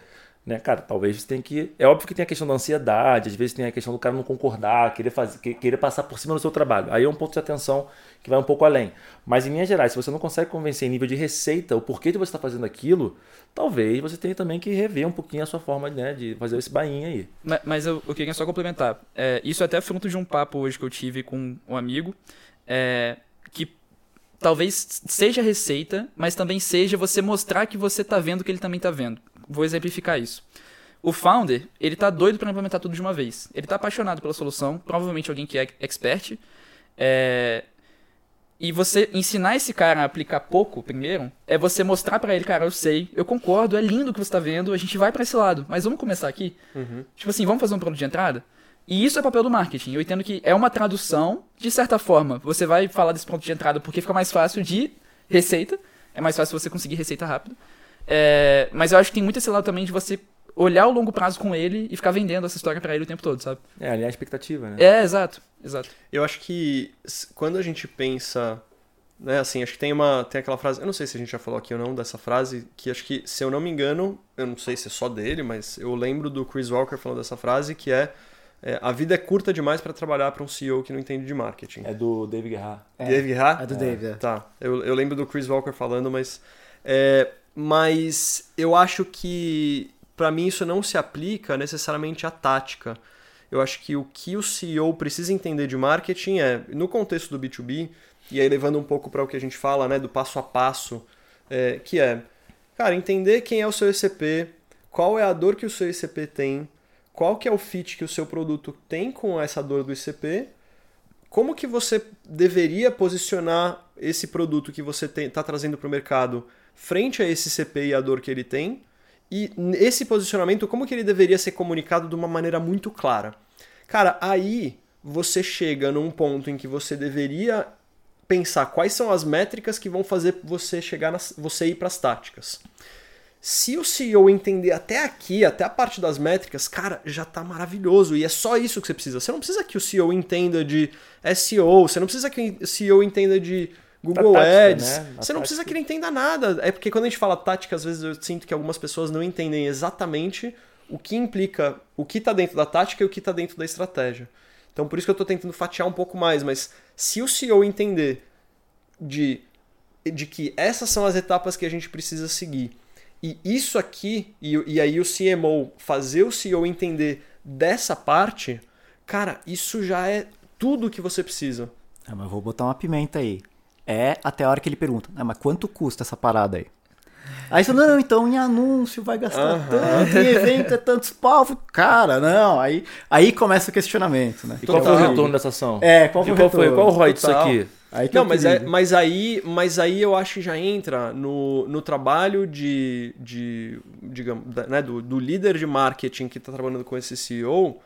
Speaker 2: né, cara, talvez você tenha que. É óbvio que tem a questão da ansiedade, às vezes tem a questão do cara não concordar, querer, fazer, que- querer passar por cima do seu trabalho. Aí é um ponto de atenção que vai um pouco além. Mas em linhas gerais, se você não consegue convencer em nível de receita o porquê de você estar fazendo aquilo, talvez você tenha também que rever um pouquinho a sua forma né, de fazer esse bainha aí.
Speaker 4: Ma- Mas eu, eu queria só complementar. É, isso é até fruto de um papo hoje que eu tive com um amigo, é, que talvez seja receita, mas também seja você mostrar que você tá vendo o que ele também tá vendo. Vou exemplificar isso. O founder, ele tá doido para implementar tudo de uma vez. Ele tá apaixonado pela solução, provavelmente alguém que é expert. É, e você ensinar esse cara a aplicar pouco primeiro, é você mostrar pra ele, cara, eu sei, eu concordo, é lindo o que você tá vendo, a gente vai pra esse lado, mas vamos começar aqui? Tipo assim, vamos fazer um produto de entrada? E isso é papel do marketing. Eu entendo que é uma tradução, de certa forma. Você vai falar desse ponto de entrada porque fica mais fácil de receita. É mais fácil você conseguir receita rápido. É, mas eu acho que tem muito esse lado também de você olhar o longo prazo com ele e ficar vendendo essa história pra ele o tempo todo, sabe?
Speaker 2: É, alinhar a expectativa, né?
Speaker 4: É, exato. Exato.
Speaker 1: Eu acho que quando a gente pensa, né, assim, acho que tem uma tem aquela frase, eu não sei se a gente já falou aqui ou não dessa frase, que acho que se eu não me engano, eu não sei se é só dele, mas eu lembro do Chris Walker falando dessa frase que é, é, a vida é curta demais para trabalhar para um CEO que não entende de marketing.
Speaker 2: É do David Guerra.
Speaker 1: Dave Guerra?
Speaker 3: É do Dave, é.
Speaker 1: Tá, eu, eu lembro do Chris Walker falando, mas. é, mas eu acho que para mim isso não se aplica necessariamente à tática. Eu acho que o que o CEO precisa entender de marketing é, no contexto do B2B, e aí levando um pouco para o que a gente fala, né, do passo a passo, é, que é, cara, entender quem é o seu ECP, qual é a dor que o seu ECP tem, qual que é o fit que o seu produto tem com essa dor do ICP, como que você deveria posicionar esse produto que você está trazendo para o mercado frente a esse CP e a dor que ele tem, e esse posicionamento, como que ele deveria ser comunicado de uma maneira muito clara. Cara, aí você chega num ponto em que você deveria pensar quais são as métricas que vão fazer você chegar nas, você ir para as táticas. Se o CEO entender até aqui, até a parte das métricas, cara, já tá maravilhoso. E é só isso que você precisa. Você não precisa que o CEO entenda de SEO, você não precisa que o CEO entenda de Google
Speaker 2: Da tática,
Speaker 1: Ads.
Speaker 2: né? A
Speaker 1: Você não
Speaker 2: tática.
Speaker 1: precisa que ele entenda nada. É porque quando a gente fala tática, às vezes eu sinto que algumas pessoas não entendem exatamente o que implica, o que tá dentro da tática e o que tá dentro da estratégia. Então por isso que eu tô tentando fatiar um pouco mais, mas se o CEO entender de, de que essas são as etapas que a gente precisa seguir. E isso aqui, e, e aí o CMO fazer o CEO entender dessa parte, cara, isso já é tudo que você precisa.
Speaker 3: Ah, mas eu vou botar uma pimenta aí. É até a hora que ele pergunta, ah, mas quanto custa essa parada aí? Aí você, não, então em anúncio vai gastar
Speaker 1: Aham.
Speaker 3: tanto, em evento é tantos pau. Cara, não. Aí, aí começa o questionamento, né?
Speaker 2: E qual foi o retorno dessa ação?
Speaker 3: É, qual
Speaker 2: E
Speaker 3: foi o
Speaker 2: qual foi?
Speaker 3: retorno?
Speaker 2: Qual o ROI disso aqui?
Speaker 1: Não, mas, é- mas, aí, mas aí eu acho que já entra no, no trabalho de, de digamos, né, do, do líder de marketing que está trabalhando com esse CEO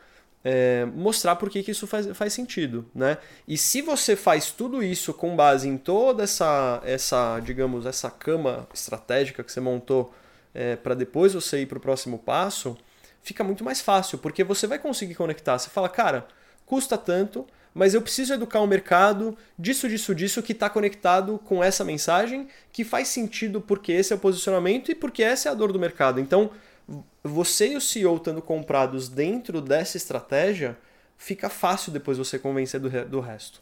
Speaker 1: é, mostrar por que, isso faz, faz sentido, né? E se você faz tudo isso com base em toda essa, essa digamos, essa cama estratégica que você montou para depois você ir para o próximo passo, fica muito mais fácil, porque você vai conseguir conectar. Você fala, cara, custa tanto, mas eu preciso educar o mercado disso, disso, disso que está conectado com essa mensagem, que faz sentido porque esse é o posicionamento e porque essa é a dor do mercado. Então, você e o CEO estando comprados dentro dessa estratégia, fica fácil depois você convencer do, do resto.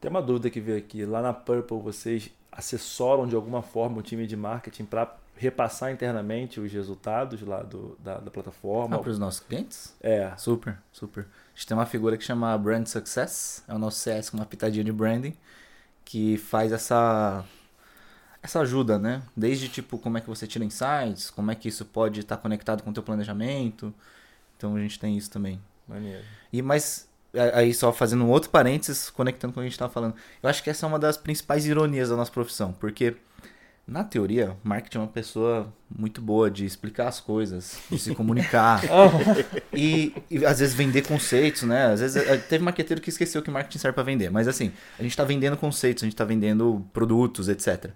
Speaker 2: Tem uma dúvida que veio aqui. Lá na Purple, vocês assessoram de alguma forma o time de marketing para repassar internamente os resultados lá do, da, da plataforma?
Speaker 5: para os nossos clientes?
Speaker 2: É.
Speaker 5: Super, super. A gente tem uma figura que chama Brand Success, é o nosso CS com uma pitadinha de branding, que faz essa essa ajuda, né? Desde tipo como é que você tira insights, como é que isso pode estar conectado com o teu planejamento. Então a gente tem isso também.
Speaker 2: Maneiro.
Speaker 5: E mas aí só fazendo um outro parênteses, conectando com o que a gente estava falando. Eu acho que essa é uma das principais ironias da nossa profissão, porque na teoria, marketing é uma pessoa muito boa de explicar as coisas, de se comunicar. e, e às vezes vender conceitos, né? Às vezes eh, teve marqueteiro que esqueceu que marketing serve para vender, mas assim, a gente tá vendendo conceitos, a gente tá vendendo produtos, etc.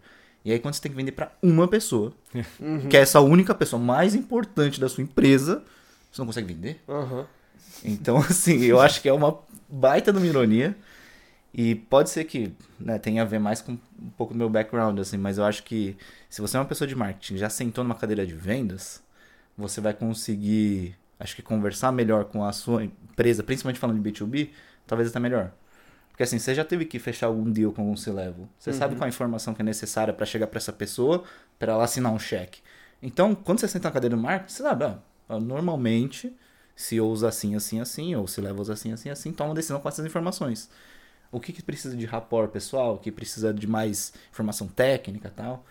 Speaker 5: E aí quando você tem que vender para uma pessoa, que é essa única pessoa mais importante da sua empresa, você não consegue vender?
Speaker 1: Aham.
Speaker 5: Então, assim, eu acho que é uma baita de uma ironia. E pode ser que né, tenha a ver mais com um pouco do meu background, assim, mas eu acho que se você é uma pessoa de marketing, já sentou numa cadeira de vendas, você vai conseguir, acho que conversar melhor com a sua empresa, principalmente falando de B2B, talvez até melhor. Porque assim, você já teve que fechar algum deal com algum C-Level. Você sabe qual a informação que é necessária para chegar para essa pessoa, para ela assinar um cheque. Então, quando você senta na cadeira do marketing, você sabe, ó, normalmente, se eu usa assim, assim, assim, ou se levels assim, assim, assim, toma uma decisão com essas informações. O que, que precisa de rapport pessoal, o que precisa de mais informação técnica tal.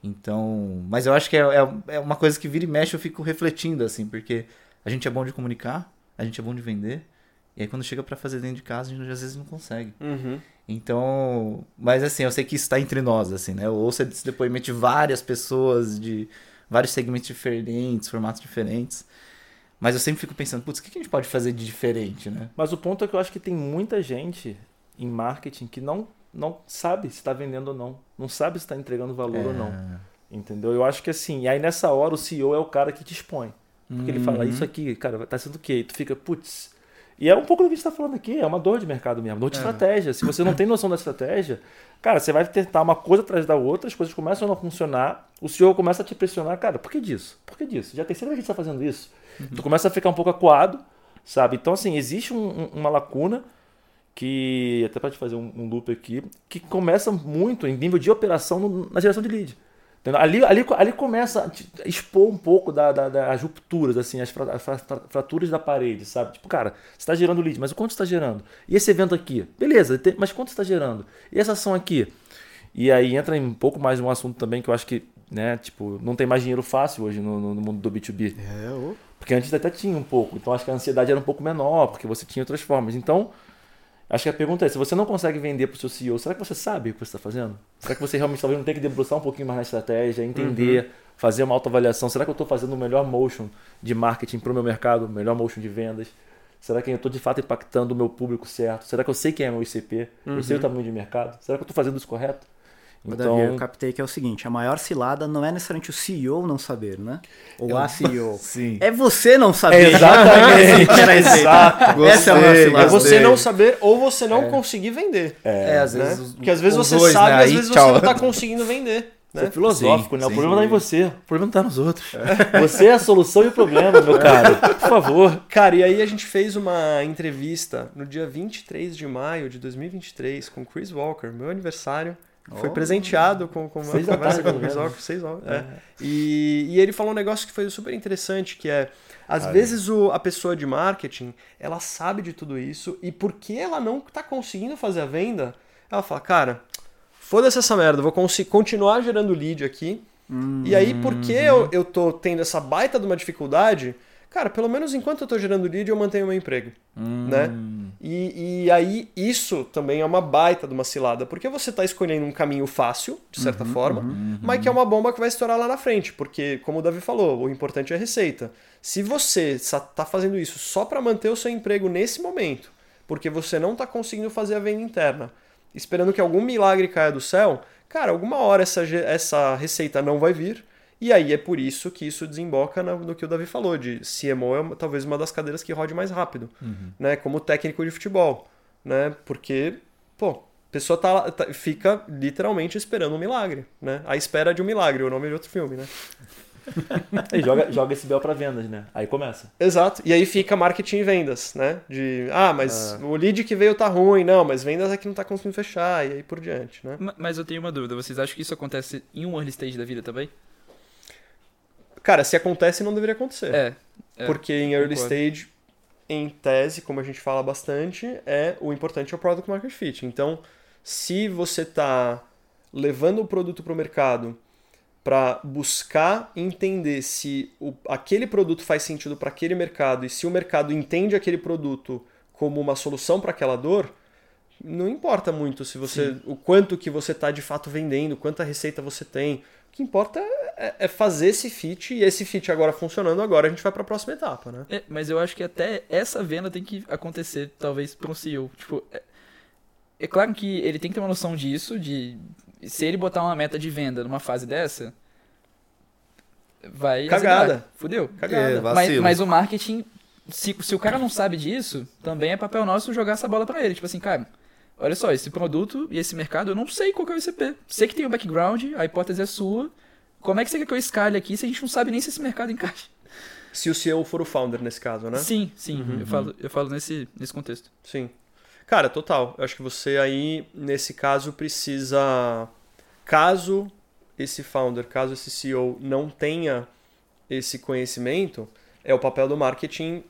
Speaker 5: Então, mas eu acho que é, é, é uma coisa que vira e mexe eu fico refletindo, assim, porque a gente é bom de comunicar, a gente é bom de vender, e aí quando chega para fazer dentro de casa, a gente às vezes não consegue.
Speaker 1: Uhum.
Speaker 5: Então, mas assim, eu sei que isso está entre nós, assim, né? Eu ouço esse depoimento de várias pessoas, de vários segmentos diferentes, formatos diferentes. Mas eu sempre fico pensando, putz, o que a gente pode fazer de diferente, né?
Speaker 2: Mas o ponto é que eu acho que tem muita gente em marketing que não, não sabe se está vendendo ou não. Não sabe se está entregando valor ou não. Entendeu? Eu acho que assim, e aí nessa hora o CEO é o cara que te expõe. Porque ele fala, isso aqui, cara, tá sendo o quê? E tu fica, putz. E é um pouco do que a gente tá falando aqui, é uma dor de mercado mesmo, dor de estratégia. Se você não tem noção da estratégia, cara, você vai tentar uma coisa atrás da outra, as coisas começam a não funcionar, o CEO começa a te pressionar, cara, por que disso? Por que disso? Já tem terceira vez que a gente tá fazendo isso. Tu começa a ficar um pouco acuado, sabe? Então, assim, existe um- uma lacuna que, até para te fazer um, um loop aqui, que começa muito em nível de operação no- na geração de lead. Ali, ali, ali começa a expor um pouco da, da- das rupturas, assim, as fra- fra- fra- fraturas da parede, sabe? Tipo, cara, você está gerando lead, mas o quanto está gerando? E esse evento aqui? Beleza, tem- mas quanto está gerando? E essa ação aqui? E aí entra em um pouco mais um assunto também que eu acho que, né, tipo, não tem mais dinheiro fácil hoje no, no- mundo do B2B.
Speaker 3: É, ô.
Speaker 2: Porque antes até tinha um pouco. Então acho que a ansiedade era um pouco menor, porque você tinha outras formas. Então, acho que a pergunta é: se você não consegue vender para o seu CEO, será que você sabe o que você está fazendo? Será que você realmente talvez não tem que debruçar um pouquinho mais na estratégia, entender, fazer uma autoavaliação? Será que eu estou fazendo o melhor motion de marketing para o meu mercado, o melhor motion de vendas? Será que eu estou de fato impactando o meu público certo? Será que eu sei quem é meu ICP? Eu sei o tamanho de mercado? Será que eu estou fazendo isso correto?
Speaker 3: O Davi, eu captei que é o seguinte, a maior cilada não é necessariamente o CEO não saber, né? Ou a CEO.
Speaker 5: Sim.
Speaker 3: É você não saber.
Speaker 2: Exatamente.
Speaker 5: Exato.
Speaker 3: Essa é a maior cilada.
Speaker 1: É você não saber ou você não conseguir vender.
Speaker 5: É, às
Speaker 1: né?
Speaker 5: vezes.
Speaker 1: Porque às vezes você
Speaker 5: dois,
Speaker 1: sabe,
Speaker 5: né?
Speaker 1: às
Speaker 5: Aí,
Speaker 1: vezes
Speaker 5: tchau.
Speaker 1: você não tá conseguindo vender.
Speaker 2: Isso é
Speaker 1: Né?
Speaker 2: filosófico, né? O
Speaker 5: Sim,
Speaker 2: problema não é em
Speaker 5: sim.
Speaker 2: você. O problema não tá nos outros. Você é a solução e o problema, meu caro. Por favor.
Speaker 1: Cara, e aí a gente fez uma entrevista no dia 23 de maio de 2023 com Chris Walker, meu aniversário. Foi
Speaker 3: Oh.
Speaker 1: presenteado com, com uma
Speaker 2: Seis
Speaker 1: conversa
Speaker 2: tarde,
Speaker 1: com o seis horas. É. E, e ele falou um negócio que foi super interessante, que é, às vezes o, a pessoa de marketing, ela sabe de tudo isso, e porque ela não tá conseguindo fazer a venda, ela fala, cara, foda-se essa merda, vou continuar gerando lead aqui, e aí porque eu, eu tô tendo essa baita de uma dificuldade, cara, pelo menos enquanto eu estou gerando lead, eu mantenho meu emprego.
Speaker 2: Hum.
Speaker 1: Né? E, e aí, isso também é uma baita de uma cilada, porque você está escolhendo um caminho fácil, de certa forma, mas que é uma bomba que vai estourar lá na frente, porque, como o Davi falou, o importante é a receita. Se você está fazendo isso só para manter o seu emprego nesse momento, porque você não está conseguindo fazer a venda interna, esperando que algum milagre caia do céu, cara, alguma hora essa, essa receita não vai vir. E aí é por isso que isso desemboca no, que o Davi falou, de CMO é talvez uma das cadeiras que rode mais rápido,
Speaker 2: Uhum.
Speaker 1: né? Como técnico de futebol, né? Porque, pô, a pessoa tá, tá- fica literalmente esperando um milagre, né? A espera de um milagre, o nome de outro filme, né?
Speaker 2: Aí joga, joga esse Bel pra vendas, né? Aí começa.
Speaker 1: Exato. E aí fica marketing e vendas, né? De, ah, mas o lead que veio tá ruim, não, mas vendas é que não tá conseguindo fechar, e aí por diante, né?
Speaker 4: Ma- Mas eu tenho uma dúvida. Vocês acham que isso acontece em um early stage da vida também?
Speaker 1: Cara, se acontece, não deveria acontecer.
Speaker 4: É. é.
Speaker 1: Porque em early
Speaker 4: concordo.
Speaker 1: stage, em tese, como a gente fala bastante, é o importante é o product market fit. Então, se você está levando o produto para o mercado para buscar entender se o, aquele produto faz sentido para aquele mercado e se o mercado entende aquele produto como uma solução para aquela dor, não importa muito se você o quanto que você está de fato vendendo, quanta receita você tem. O que importa é, é fazer esse fit e esse fit agora funcionando, agora a gente vai para a próxima etapa, né?
Speaker 4: É, mas eu acho que até essa venda tem que acontecer, talvez, para um CEO. Tipo, é, é claro que ele tem que ter uma noção disso, de se ele botar uma meta de venda numa fase dessa, vai
Speaker 1: Cagada.
Speaker 4: azedar. Fudeu.
Speaker 1: Cagada.
Speaker 5: É,
Speaker 4: Mas, mas o marketing, se, se o cara não sabe disso, também é papel nosso jogar essa bola pra ele. Tipo assim, cara, olha só, esse produto e esse mercado, eu não sei qual que é o ICP. Sei que tem o background, a hipótese é sua. Como é que você quer que eu escale aqui se a gente não sabe nem se esse mercado encaixa?
Speaker 1: Se o CEO for o founder nesse caso, né?
Speaker 4: Sim, sim, eu falo, eu falo nesse, nesse contexto.
Speaker 1: Sim. Cara, total. Eu acho que você aí, nesse caso, precisa. Caso esse founder, caso esse CEO não tenha esse conhecimento, é o papel do marketing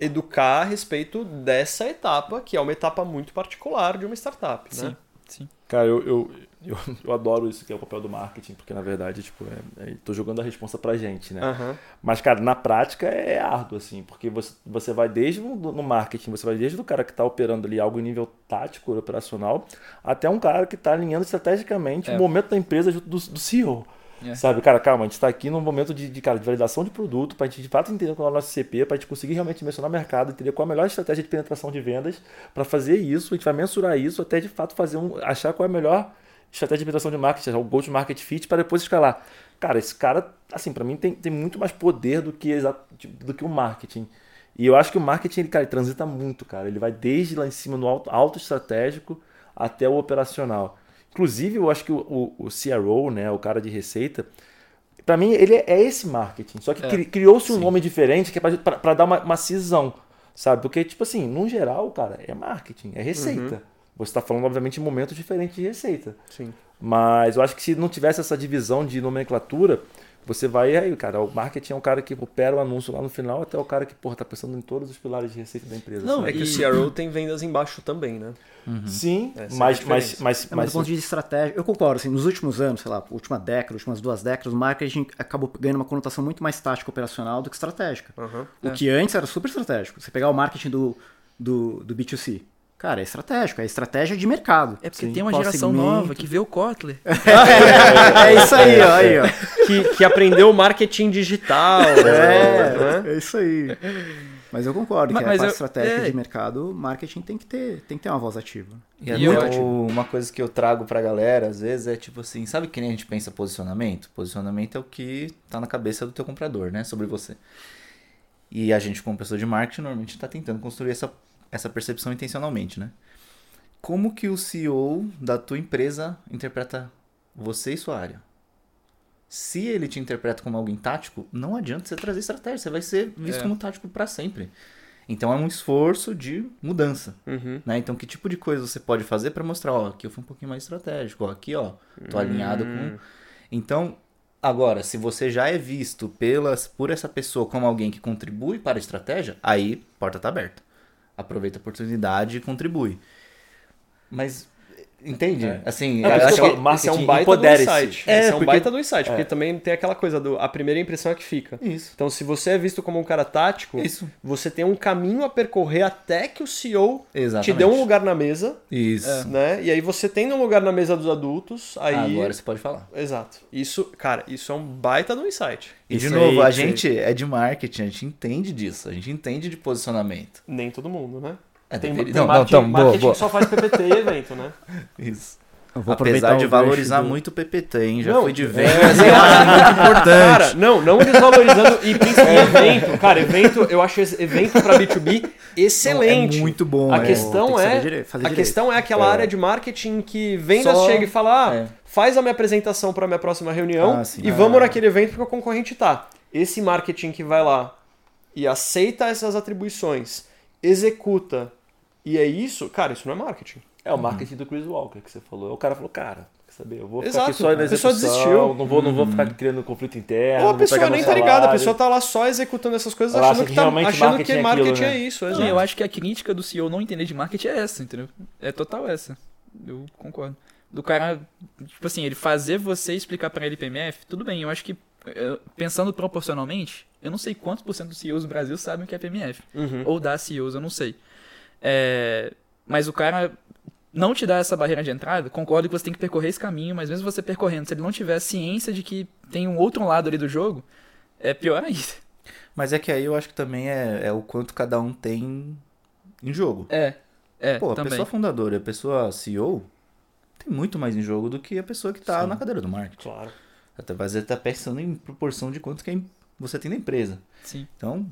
Speaker 1: educar a respeito dessa etapa, que é uma etapa muito particular de uma startup, né?
Speaker 4: Sim, sim.
Speaker 2: Cara, eu, eu, eu, eu adoro isso que é o papel do marketing, porque na verdade, tipo, é, é, tô jogando a responsa pra gente, né?
Speaker 1: Aham.
Speaker 2: Mas, cara, na prática é árduo, assim, porque você, você vai desde o- no marketing, você vai desde o cara que está operando ali algo em nível tático, operacional, até um cara que está alinhando estrategicamente
Speaker 4: É.
Speaker 2: o momento da empresa junto do, do CEO.
Speaker 4: É.
Speaker 2: Sabe, cara, calma, a gente está aqui num momento de, de, cara, de validação de produto, para a gente de fato entender qual é o nosso CP, para a gente conseguir realmente mencionar o mercado, entender qual é a melhor estratégia de penetração de vendas. Para fazer isso, a gente vai mensurar isso até de fato fazer um, achar qual é a melhor estratégia de penetração de marketing, o go to market fit, para depois escalar. Cara, esse cara, assim, para mim tem, tem muito mais poder do que, do que o marketing. E eu acho que o marketing, ele, cara, ele transita muito, cara. Ele vai desde lá em cima no alto, alto estratégico até o operacional. Inclusive, eu acho que o, o, o CRO, né, o cara de receita, para mim ele é, é esse marketing. Só que
Speaker 4: É,
Speaker 2: cri- criou-se um nome diferente que é para dar uma, uma cisão, sabe? Porque, tipo assim, no geral, cara, é marketing, é receita. Você está falando, obviamente, em momentos diferentes de receita.
Speaker 1: Sim.
Speaker 2: Mas eu acho que se não tivesse essa divisão de nomenclatura, você vai aí, cara. O marketing é um cara que opera o anúncio lá no final, até o cara que, porra, tá pensando em todos os pilares de receita da empresa.
Speaker 4: Não,
Speaker 2: sabe?
Speaker 1: É que
Speaker 4: E-
Speaker 1: o CRO tem vendas embaixo também, né?
Speaker 2: Sim,
Speaker 1: Essa é
Speaker 2: mas, mas, mas,
Speaker 3: É, mas
Speaker 2: mas,
Speaker 3: do ponto de vista estratégico, eu concordo, assim, nos últimos anos, sei lá, última década, últimas duas décadas, o marketing acabou ganhando uma conotação muito mais tática operacional do que estratégica.
Speaker 1: Aham.
Speaker 3: O que antes era super estratégico. Você pegar o marketing do, do, do B2C. Cara, é estratégico, é estratégia de mercado.
Speaker 4: É porque
Speaker 3: Sim.
Speaker 4: tem uma geração
Speaker 3: segmento.
Speaker 4: nova que vê o Kotler.
Speaker 3: É isso aí, ó, aí, ó.
Speaker 1: Que, que aprendeu marketing digital. né?
Speaker 3: É, é isso aí. Mas eu concordo
Speaker 4: Mas-
Speaker 3: que
Speaker 4: mas
Speaker 3: a
Speaker 4: eu-
Speaker 3: parte estratégica
Speaker 4: é.
Speaker 3: de mercado, marketing tem que ter, tem que ter uma voz ativa.
Speaker 5: E
Speaker 4: E
Speaker 5: até
Speaker 4: eu acho-
Speaker 5: uma coisa que eu trago pra galera, às vezes, é tipo assim, sabe que nem a gente pensa posicionamento? Posicionamento é o que tá na cabeça do teu comprador, né? Sobre você. E a gente, como pessoa de marketing, normalmente tá tentando construir essa, essa percepção intencionalmente, né? Como que o CEO da tua empresa interpreta você e sua área? Se ele te interpreta como alguém tático, não adianta você trazer estratégia, você vai ser visto
Speaker 4: É.
Speaker 5: como tático pra sempre. Então é um esforço de mudança.
Speaker 1: Uhum.
Speaker 5: Né? Então, que tipo de coisa você pode fazer para mostrar, ó, aqui eu fui um pouquinho mais estratégico, ó, aqui, ó, tô alinhado com. Então, agora, se você já é visto pelas, por essa pessoa como alguém que contribui para a estratégia, aí porta tá aberta. Aproveita a oportunidade e contribui. Mas Entende?
Speaker 2: É.
Speaker 5: Assim,
Speaker 2: É,
Speaker 5: acho
Speaker 2: que
Speaker 1: esse é um baita do insight.
Speaker 5: É,
Speaker 1: é um
Speaker 2: porque-
Speaker 1: baita do insight, porque
Speaker 2: é.
Speaker 1: também tem aquela coisa do a primeira impressão é que fica.
Speaker 5: Isso.
Speaker 1: Então, se você é visto como um cara tático,
Speaker 5: Isso.
Speaker 1: você tem um caminho a percorrer até que o CEO
Speaker 5: Exatamente.
Speaker 1: te dê um lugar na mesa,
Speaker 5: Isso.
Speaker 1: né? E aí você tendo um lugar na mesa dos adultos, aí
Speaker 5: Agora você pode falar.
Speaker 1: Exato. Isso, cara, isso é um baita do insight.
Speaker 5: E de
Speaker 3: Isso
Speaker 5: novo,
Speaker 3: aí,
Speaker 5: a gente é de marketing, a gente entende disso, a gente entende de posicionamento.
Speaker 1: Nem todo mundo, né?
Speaker 5: É,
Speaker 1: Tem,
Speaker 5: deveria-
Speaker 1: tem
Speaker 5: não, não,
Speaker 1: marketing,
Speaker 5: então, boa,
Speaker 1: marketing
Speaker 5: boa.
Speaker 1: que só faz PPT e evento, né?
Speaker 5: Isso.
Speaker 3: Eu vou
Speaker 5: Apesar de valorizar
Speaker 3: do-
Speaker 5: muito o PPT, hein? Já
Speaker 1: Não,
Speaker 5: fui de
Speaker 1: é,
Speaker 5: vendas, eu acho muito importante.
Speaker 1: Cara, não, não desvalorizando e principalmente evento. Cara, evento, eu acho evento pra B2B excelente.
Speaker 5: É muito bom.
Speaker 1: A
Speaker 5: é.
Speaker 1: Questão é,
Speaker 3: dire-
Speaker 1: a
Speaker 3: direito.
Speaker 1: questão é aquela
Speaker 5: É.
Speaker 1: área de marketing que vendas
Speaker 5: Só-
Speaker 1: chega e fala, ah,
Speaker 5: é.
Speaker 1: faz a minha apresentação para minha próxima reunião
Speaker 5: Ah, sim.
Speaker 1: e
Speaker 5: Ah.
Speaker 1: vamos naquele evento porque o concorrente tá. Esse marketing que vai lá e aceita essas atribuições, executa e é isso, cara, isso não é marketing.
Speaker 2: É o marketing do Chris Walker que você falou. O cara falou, cara, quer saber? Eu vou ficar
Speaker 1: Exato,
Speaker 2: aqui só na
Speaker 1: a pessoa
Speaker 2: execução,
Speaker 1: desistiu.
Speaker 2: Não vou, não vou ficar criando conflito interno.
Speaker 1: Ou a pessoa nem tá ligada, a pessoa tá lá só executando essas coisas
Speaker 2: Ela
Speaker 1: achando
Speaker 2: acha
Speaker 1: que,
Speaker 2: que
Speaker 1: tá,
Speaker 2: realmente
Speaker 1: achando
Speaker 2: marketing
Speaker 1: que
Speaker 2: é
Speaker 1: marketing
Speaker 2: aquilo,
Speaker 1: é
Speaker 2: né?
Speaker 1: isso,
Speaker 4: Não, eu acho que a crítica do CEO não entender de marketing é essa, entendeu? É total essa. Eu concordo. Do cara, tipo assim, ele fazer você explicar pra ele PMF, tudo bem, eu acho que, eh, pensando proporcionalmente, eu não sei quantos por cento dos CEOs do Brasil sabem o que é PMF.
Speaker 1: Uhum.
Speaker 4: Ou das CEOs, eu não sei. É, mas o cara não te dá essa barreira de entrada, concordo que você tem que percorrer esse caminho, mas mesmo você percorrendo, se ele não tiver ciência de que tem um outro lado ali do jogo, é pior ainda.
Speaker 5: Mas é que aí eu acho que também é, é o quanto cada um tem em jogo.
Speaker 4: É, é,
Speaker 5: Pô, a
Speaker 4: também.
Speaker 5: pessoa fundadora e a pessoa CEO tem muito mais em jogo do que a pessoa que tá
Speaker 1: Sim.
Speaker 5: na cadeira do marketing.
Speaker 1: Claro.
Speaker 5: Até você tá pensando em proporção de quanto que é- você tem na empresa.
Speaker 4: Sim.
Speaker 5: Então,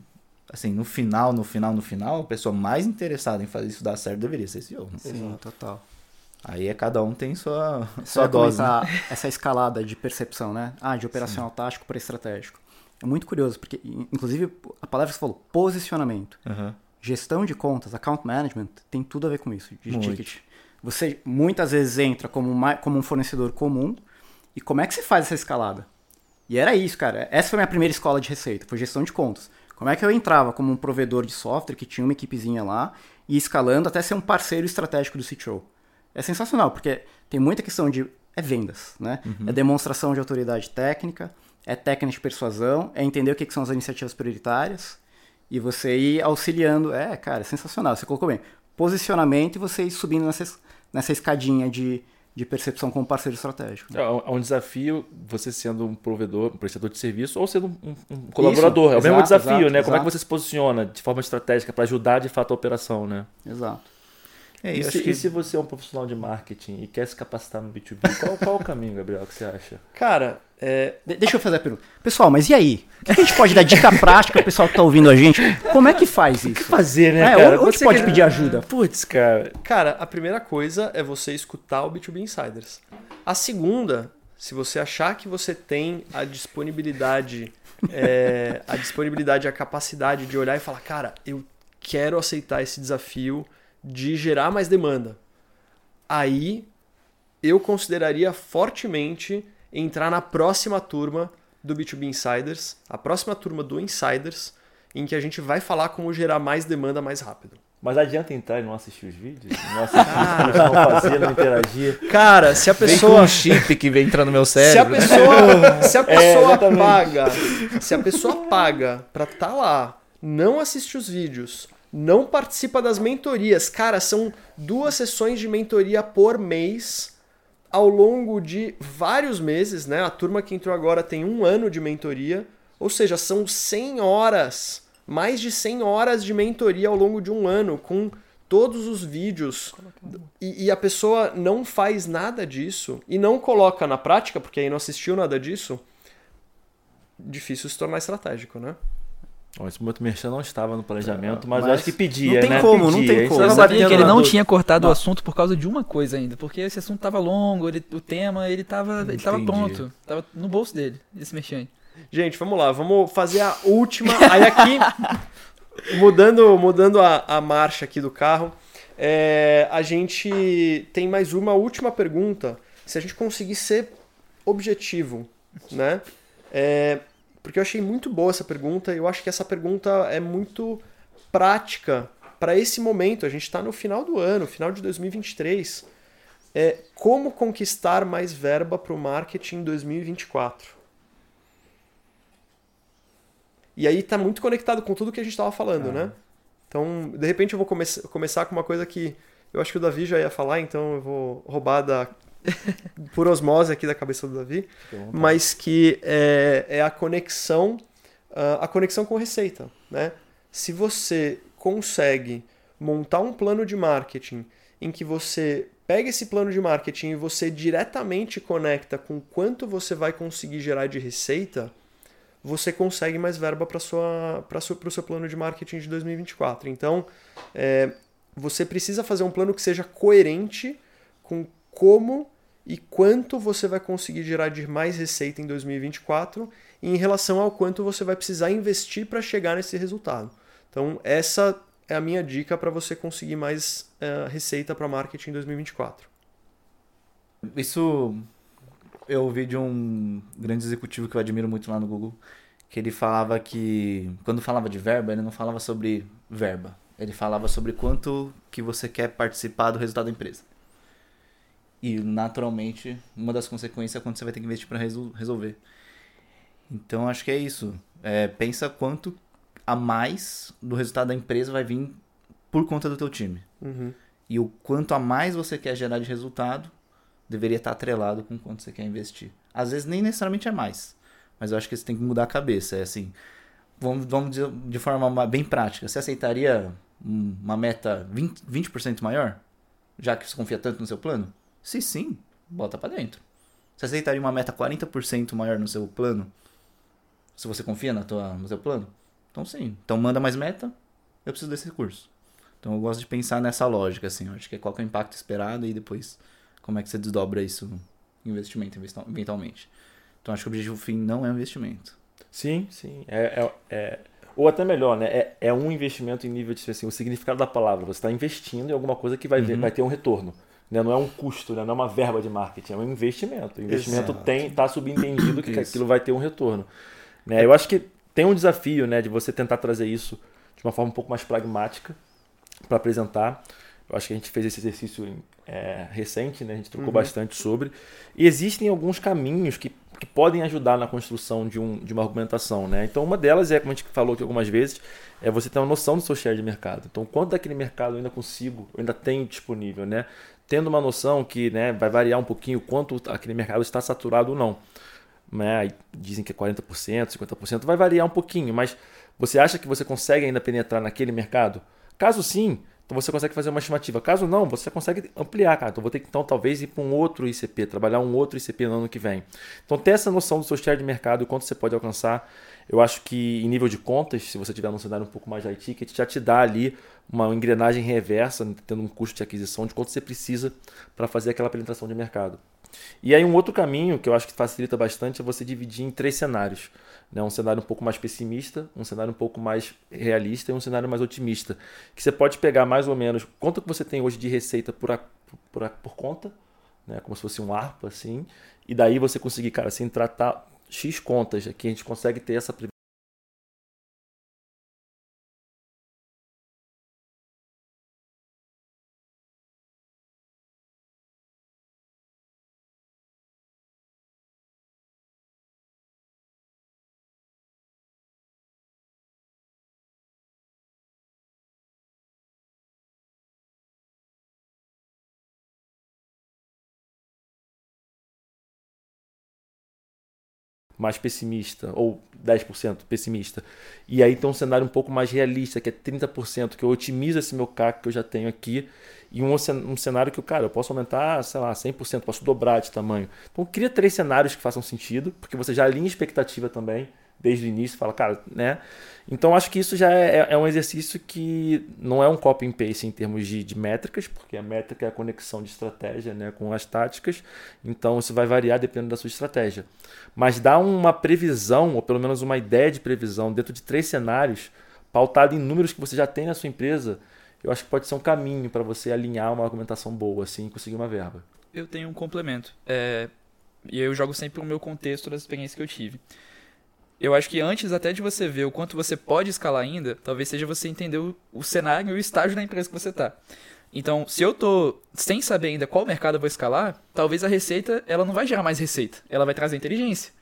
Speaker 5: assim, no final, no final, no final, a pessoa mais interessada em fazer isso dar certo deveria ser CEO. né?
Speaker 3: Sim, total.
Speaker 5: Aí é cada um tem sua, sua dose. né?
Speaker 3: essa escalada de percepção, né? Ah, de operacional tático para estratégico. É muito curioso, porque, in- inclusive, a palavra que você falou, posicionamento.
Speaker 5: Aham.
Speaker 3: Gestão de contas, account management, tem tudo a ver com isso, de
Speaker 5: Muito.
Speaker 3: ticket. Você muitas vezes entra como, uma- como um fornecedor comum, e como é que você faz essa escalada? E era isso, cara. Essa foi a minha primeira escola de receita, foi gestão de contas. Como é que eu entrava como um provedor de software que tinha uma equipezinha lá e escalando até ser um parceiro estratégico do CTO? É sensacional, porque tem muita questão de é vendas, né? É demonstração de autoridade técnica, é técnica de persuasão, é entender o que, que são as iniciativas prioritárias e você ir auxiliando. É, cara, é sensacional. Você colocou bem. Posicionamento e você ir subindo nessa, es- nessa escadinha de, de percepção como parceiro estratégico.
Speaker 2: É um é um desafio você sendo um provedor, um prestador de serviço ou sendo um, um colaborador. é o mesmo
Speaker 3: exato,
Speaker 2: desafio,
Speaker 3: exato,
Speaker 2: né? Como é que
Speaker 3: exato.
Speaker 2: você se posiciona de forma estratégica para ajudar de fato a operação, né?
Speaker 3: Exato.
Speaker 5: É,
Speaker 2: E se,
Speaker 5: que
Speaker 2: e se você é um profissional de marketing e quer se capacitar no B2B, qual, qual o caminho, Gabriel, que você acha?
Speaker 1: Cara, é,
Speaker 3: De- deixa eu fazer a pergunta. Pessoal, mas e aí? O que a gente pode dar dica prática pro pessoal que tá ouvindo a gente? Como é que faz isso?
Speaker 2: fazer,
Speaker 3: É, onde- onde pode pedir ajuda?
Speaker 2: Putz, cara.
Speaker 1: Cara, a primeira coisa é você escutar o B2B Insiders. A segunda, se você achar que você tem a disponibilidade, é, a disponibilidade, a capacidade de olhar e falar, cara, eu quero aceitar esse desafio de gerar mais demanda. Aí eu consideraria fortemente entrar na próxima turma do B2B Insiders, a próxima turma do Insiders, em que a gente vai falar como gerar mais demanda mais rápido.
Speaker 2: Mas adianta entrar e não assistir os vídeos? Não assistir, não fazer, não interagir.
Speaker 1: Cara, se a
Speaker 5: Vem com
Speaker 1: pessoa
Speaker 5: um chip que vem entrando no meu
Speaker 1: Se a
Speaker 5: cérebro.
Speaker 1: pessoa, se a pessoa
Speaker 2: exatamente.
Speaker 1: paga, se a pessoa paga pra estar lá, não assiste os vídeos, não participa das mentorias, cara, são duas sessões de mentoria por mês ao longo de vários meses, né? A turma que entrou agora tem um ano de mentoria, ou seja, são 100 horas, mais de 100 horas de mentoria ao longo de um ano, com todos os vídeos. E, e a pessoa não faz nada disso e não coloca na prática, porque aí não assistiu nada disso, difícil se tornar estratégico, né?
Speaker 2: Bom, esse momento merchan não estava no planejamento, mas,
Speaker 3: Mas
Speaker 2: eu acho que pedia,
Speaker 3: não tem
Speaker 2: né?
Speaker 3: como, não
Speaker 2: Pedia.
Speaker 3: tem
Speaker 2: A gente
Speaker 3: como. Mas
Speaker 4: Sabia que ele não tinha cortado
Speaker 2: Não.
Speaker 4: o assunto por causa de uma coisa ainda, porque esse assunto tava longo, ele- o tema, ele tava, ele tava pronto, tava no bolso dele, esse merchan.
Speaker 1: Gente, vamos lá, vamos fazer a última. Aí aqui, mudando, mudando a, a marcha aqui do carro, é, a gente tem mais uma última pergunta. Se a gente conseguir ser objetivo, né? É, porque eu achei muito boa essa pergunta e eu acho que essa pergunta é muito prática para esse momento. A gente está no final do ano, final de 2023. é como conquistar mais verba para o marketing em 2024. E aí tá muito conectado com tudo que a gente estava falando, né? Então, de repente eu vou come começar com uma coisa que eu acho que o Davi já ia falar, então eu vou roubar da por osmose aqui da cabeça do Davi, mas que é, é a conexão uh, a conexão com receita, né? Se você consegue montar um plano de marketing em que você pega esse plano de marketing e você diretamente conecta com quanto você vai conseguir gerar de receita, você consegue mais verba para o seu plano de marketing de 2024. Então, é, você precisa fazer um plano que seja coerente com como e quanto você vai conseguir gerar de mais receita em 2024 em relação ao quanto você vai precisar investir para chegar nesse resultado. Então, essa é a minha dica para você conseguir mais uh, receita para marketing em 2024.
Speaker 5: Isso eu ouvi de um grande executivo que eu admiro muito lá no Google, que ele falava que quando falava de verba, ele não falava sobre verba. Ele falava sobre quanto que você quer participar do resultado da empresa. E naturalmente, uma das consequências é quanto você vai ter que investir para resolver. Então acho que é isso. É, pensa quanto a mais do resultado da empresa vai vir por conta do teu time.
Speaker 1: Uhum.
Speaker 5: E o quanto a mais você quer gerar de resultado deveria estar atrelado com quanto você quer investir. Às vezes nem necessariamente é mais, mas eu acho que você tem que mudar a cabeça. É assim, vamos, vamos dizer de forma bem prática. Você aceitaria uma meta 20%, 20 maior? Já que você confia tanto no seu plano? Se sim, bota para dentro. Você aceitaria uma meta 40% maior no seu plano? Se você confia na tua, no seu plano? Então sim. Então manda mais meta, eu preciso desse recurso. Então eu gosto de pensar nessa lógica, assim. Eu acho que é qual que é o impacto esperado e depois como é que você desdobra isso em investimento eventualmente. Então acho que o objetivo fim não é um investimento.
Speaker 2: Sim, sim. É, é, é, ou até melhor, né? É, é um investimento em nível de assim, o significado da palavra. Você está investindo em alguma coisa que vai, uhum. ver, vai ter um retorno. Né? Não é um custo, né? não é uma verba de marketing, é um investimento. O investimento tem está subentendido que aquilo vai ter um retorno. Né? Eu acho que tem um desafio né, de você tentar trazer isso de uma forma um pouco mais pragmática para apresentar. Eu acho que a gente fez esse exercício é, recente, né? a gente trocou uhum. bastante sobre. E existem alguns caminhos que, que podem ajudar na construção de, um, de uma argumentação. Né? Então, uma delas é, como a gente falou aqui algumas vezes, é você ter uma noção do seu share de mercado. Então, quanto daquele mercado eu ainda consigo, eu ainda tenho disponível, né? Tendo uma noção que né, vai variar um pouquinho quanto aquele mercado está saturado ou não. Né? Dizem que é 40%, 50%, vai variar um pouquinho, mas você acha que você consegue ainda penetrar naquele mercado? Caso sim, então você consegue fazer uma estimativa. Caso não, você consegue ampliar, cara. Então vou ter que então talvez ir para um outro ICP, trabalhar um outro ICP no ano que vem. Então ter essa noção do seu share de mercado e quanto você pode alcançar, eu acho que em nível de contas, se você tiver num cenário um pouco mais high ticket, já te dá ali uma engrenagem reversa, tendo um custo de aquisição de quanto você precisa para fazer aquela penetração de mercado. E aí um outro caminho que eu acho que facilita bastante é você dividir em três cenários. Né? Um cenário um pouco mais pessimista, um cenário um pouco mais realista e um cenário mais otimista. Que você pode pegar mais ou menos quanto que você tem hoje de receita por, a, por, a, por conta, né? como se fosse um ARPA, assim, e daí você conseguir, cara, assim, tratar X contas, aqui a gente consegue ter essa mais pessimista, ou 10% pessimista. E aí tem um cenário um pouco mais realista, que é 30%, que eu otimizo esse meu CAC que eu já tenho aqui, e um, um cenário que, cara, eu posso aumentar, sei lá, 100%, posso dobrar de tamanho. Então cria três cenários que façam sentido, porque você já alinha expectativa também, desde o início, fala, cara, né? Então acho que isso já é, é, é um exercício que não é um copy and paste em termos de, de, métricas, porque a métrica é a conexão de estratégia né, com as táticas, então isso vai variar dependendo da sua estratégia. Mas dá uma previsão, ou pelo menos uma ideia de previsão, dentro de três cenários, pautado em números que você já tem na sua empresa, eu acho que pode ser um caminho para você alinhar uma argumentação boa assim, e conseguir uma verba.
Speaker 4: Eu tenho um complemento. É, e eu jogo sempre o meu contexto das experiências que eu tive eu acho que antes até de você ver o quanto você pode escalar ainda, talvez seja você entender o, o cenário e o estágio da empresa que você está. Então, se eu tô sem saber ainda qual mercado eu vou escalar, talvez a receita ela não vai gerar mais receita, ela vai trazer inteligência.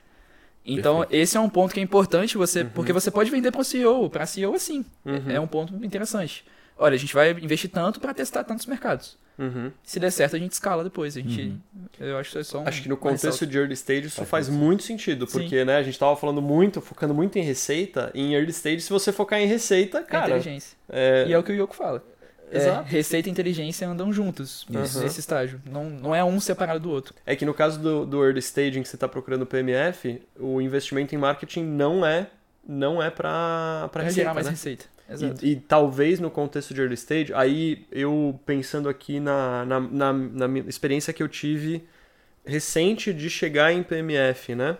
Speaker 4: Então, esse é um ponto que é importante você, porque você pode vender para o CEO, para CEO assim. É um ponto interessante. Olha, a gente vai investir tanto para testar tantos mercados.
Speaker 1: Uhum.
Speaker 4: Se der certo, a gente escala depois. A gente, eu acho que isso é só um
Speaker 1: Acho que no contexto de early stage isso
Speaker 2: Faz
Speaker 1: faz
Speaker 2: muito
Speaker 1: sentido,
Speaker 4: Sim.
Speaker 1: porque né, a gente tava falando muito, focando muito em receita, e em early stage, se você focar em receita,
Speaker 4: É
Speaker 1: cara.
Speaker 4: inteligência.
Speaker 1: É,
Speaker 4: E é o que o Yoko fala. É,
Speaker 1: Exato.
Speaker 4: receita e inteligência andam juntos nesse estágio. Não, não é um separado do outro.
Speaker 1: é que no caso do, do early stage em que você está procurando PMF, o investimento em marketing não é não é para
Speaker 4: Pra
Speaker 1: receita,
Speaker 4: gerar mais
Speaker 1: né?
Speaker 4: receita.
Speaker 1: E, e talvez no contexto de early stage, aí eu pensando aqui na, na, na, na minha experiência que eu tive recente de chegar em PMF, né?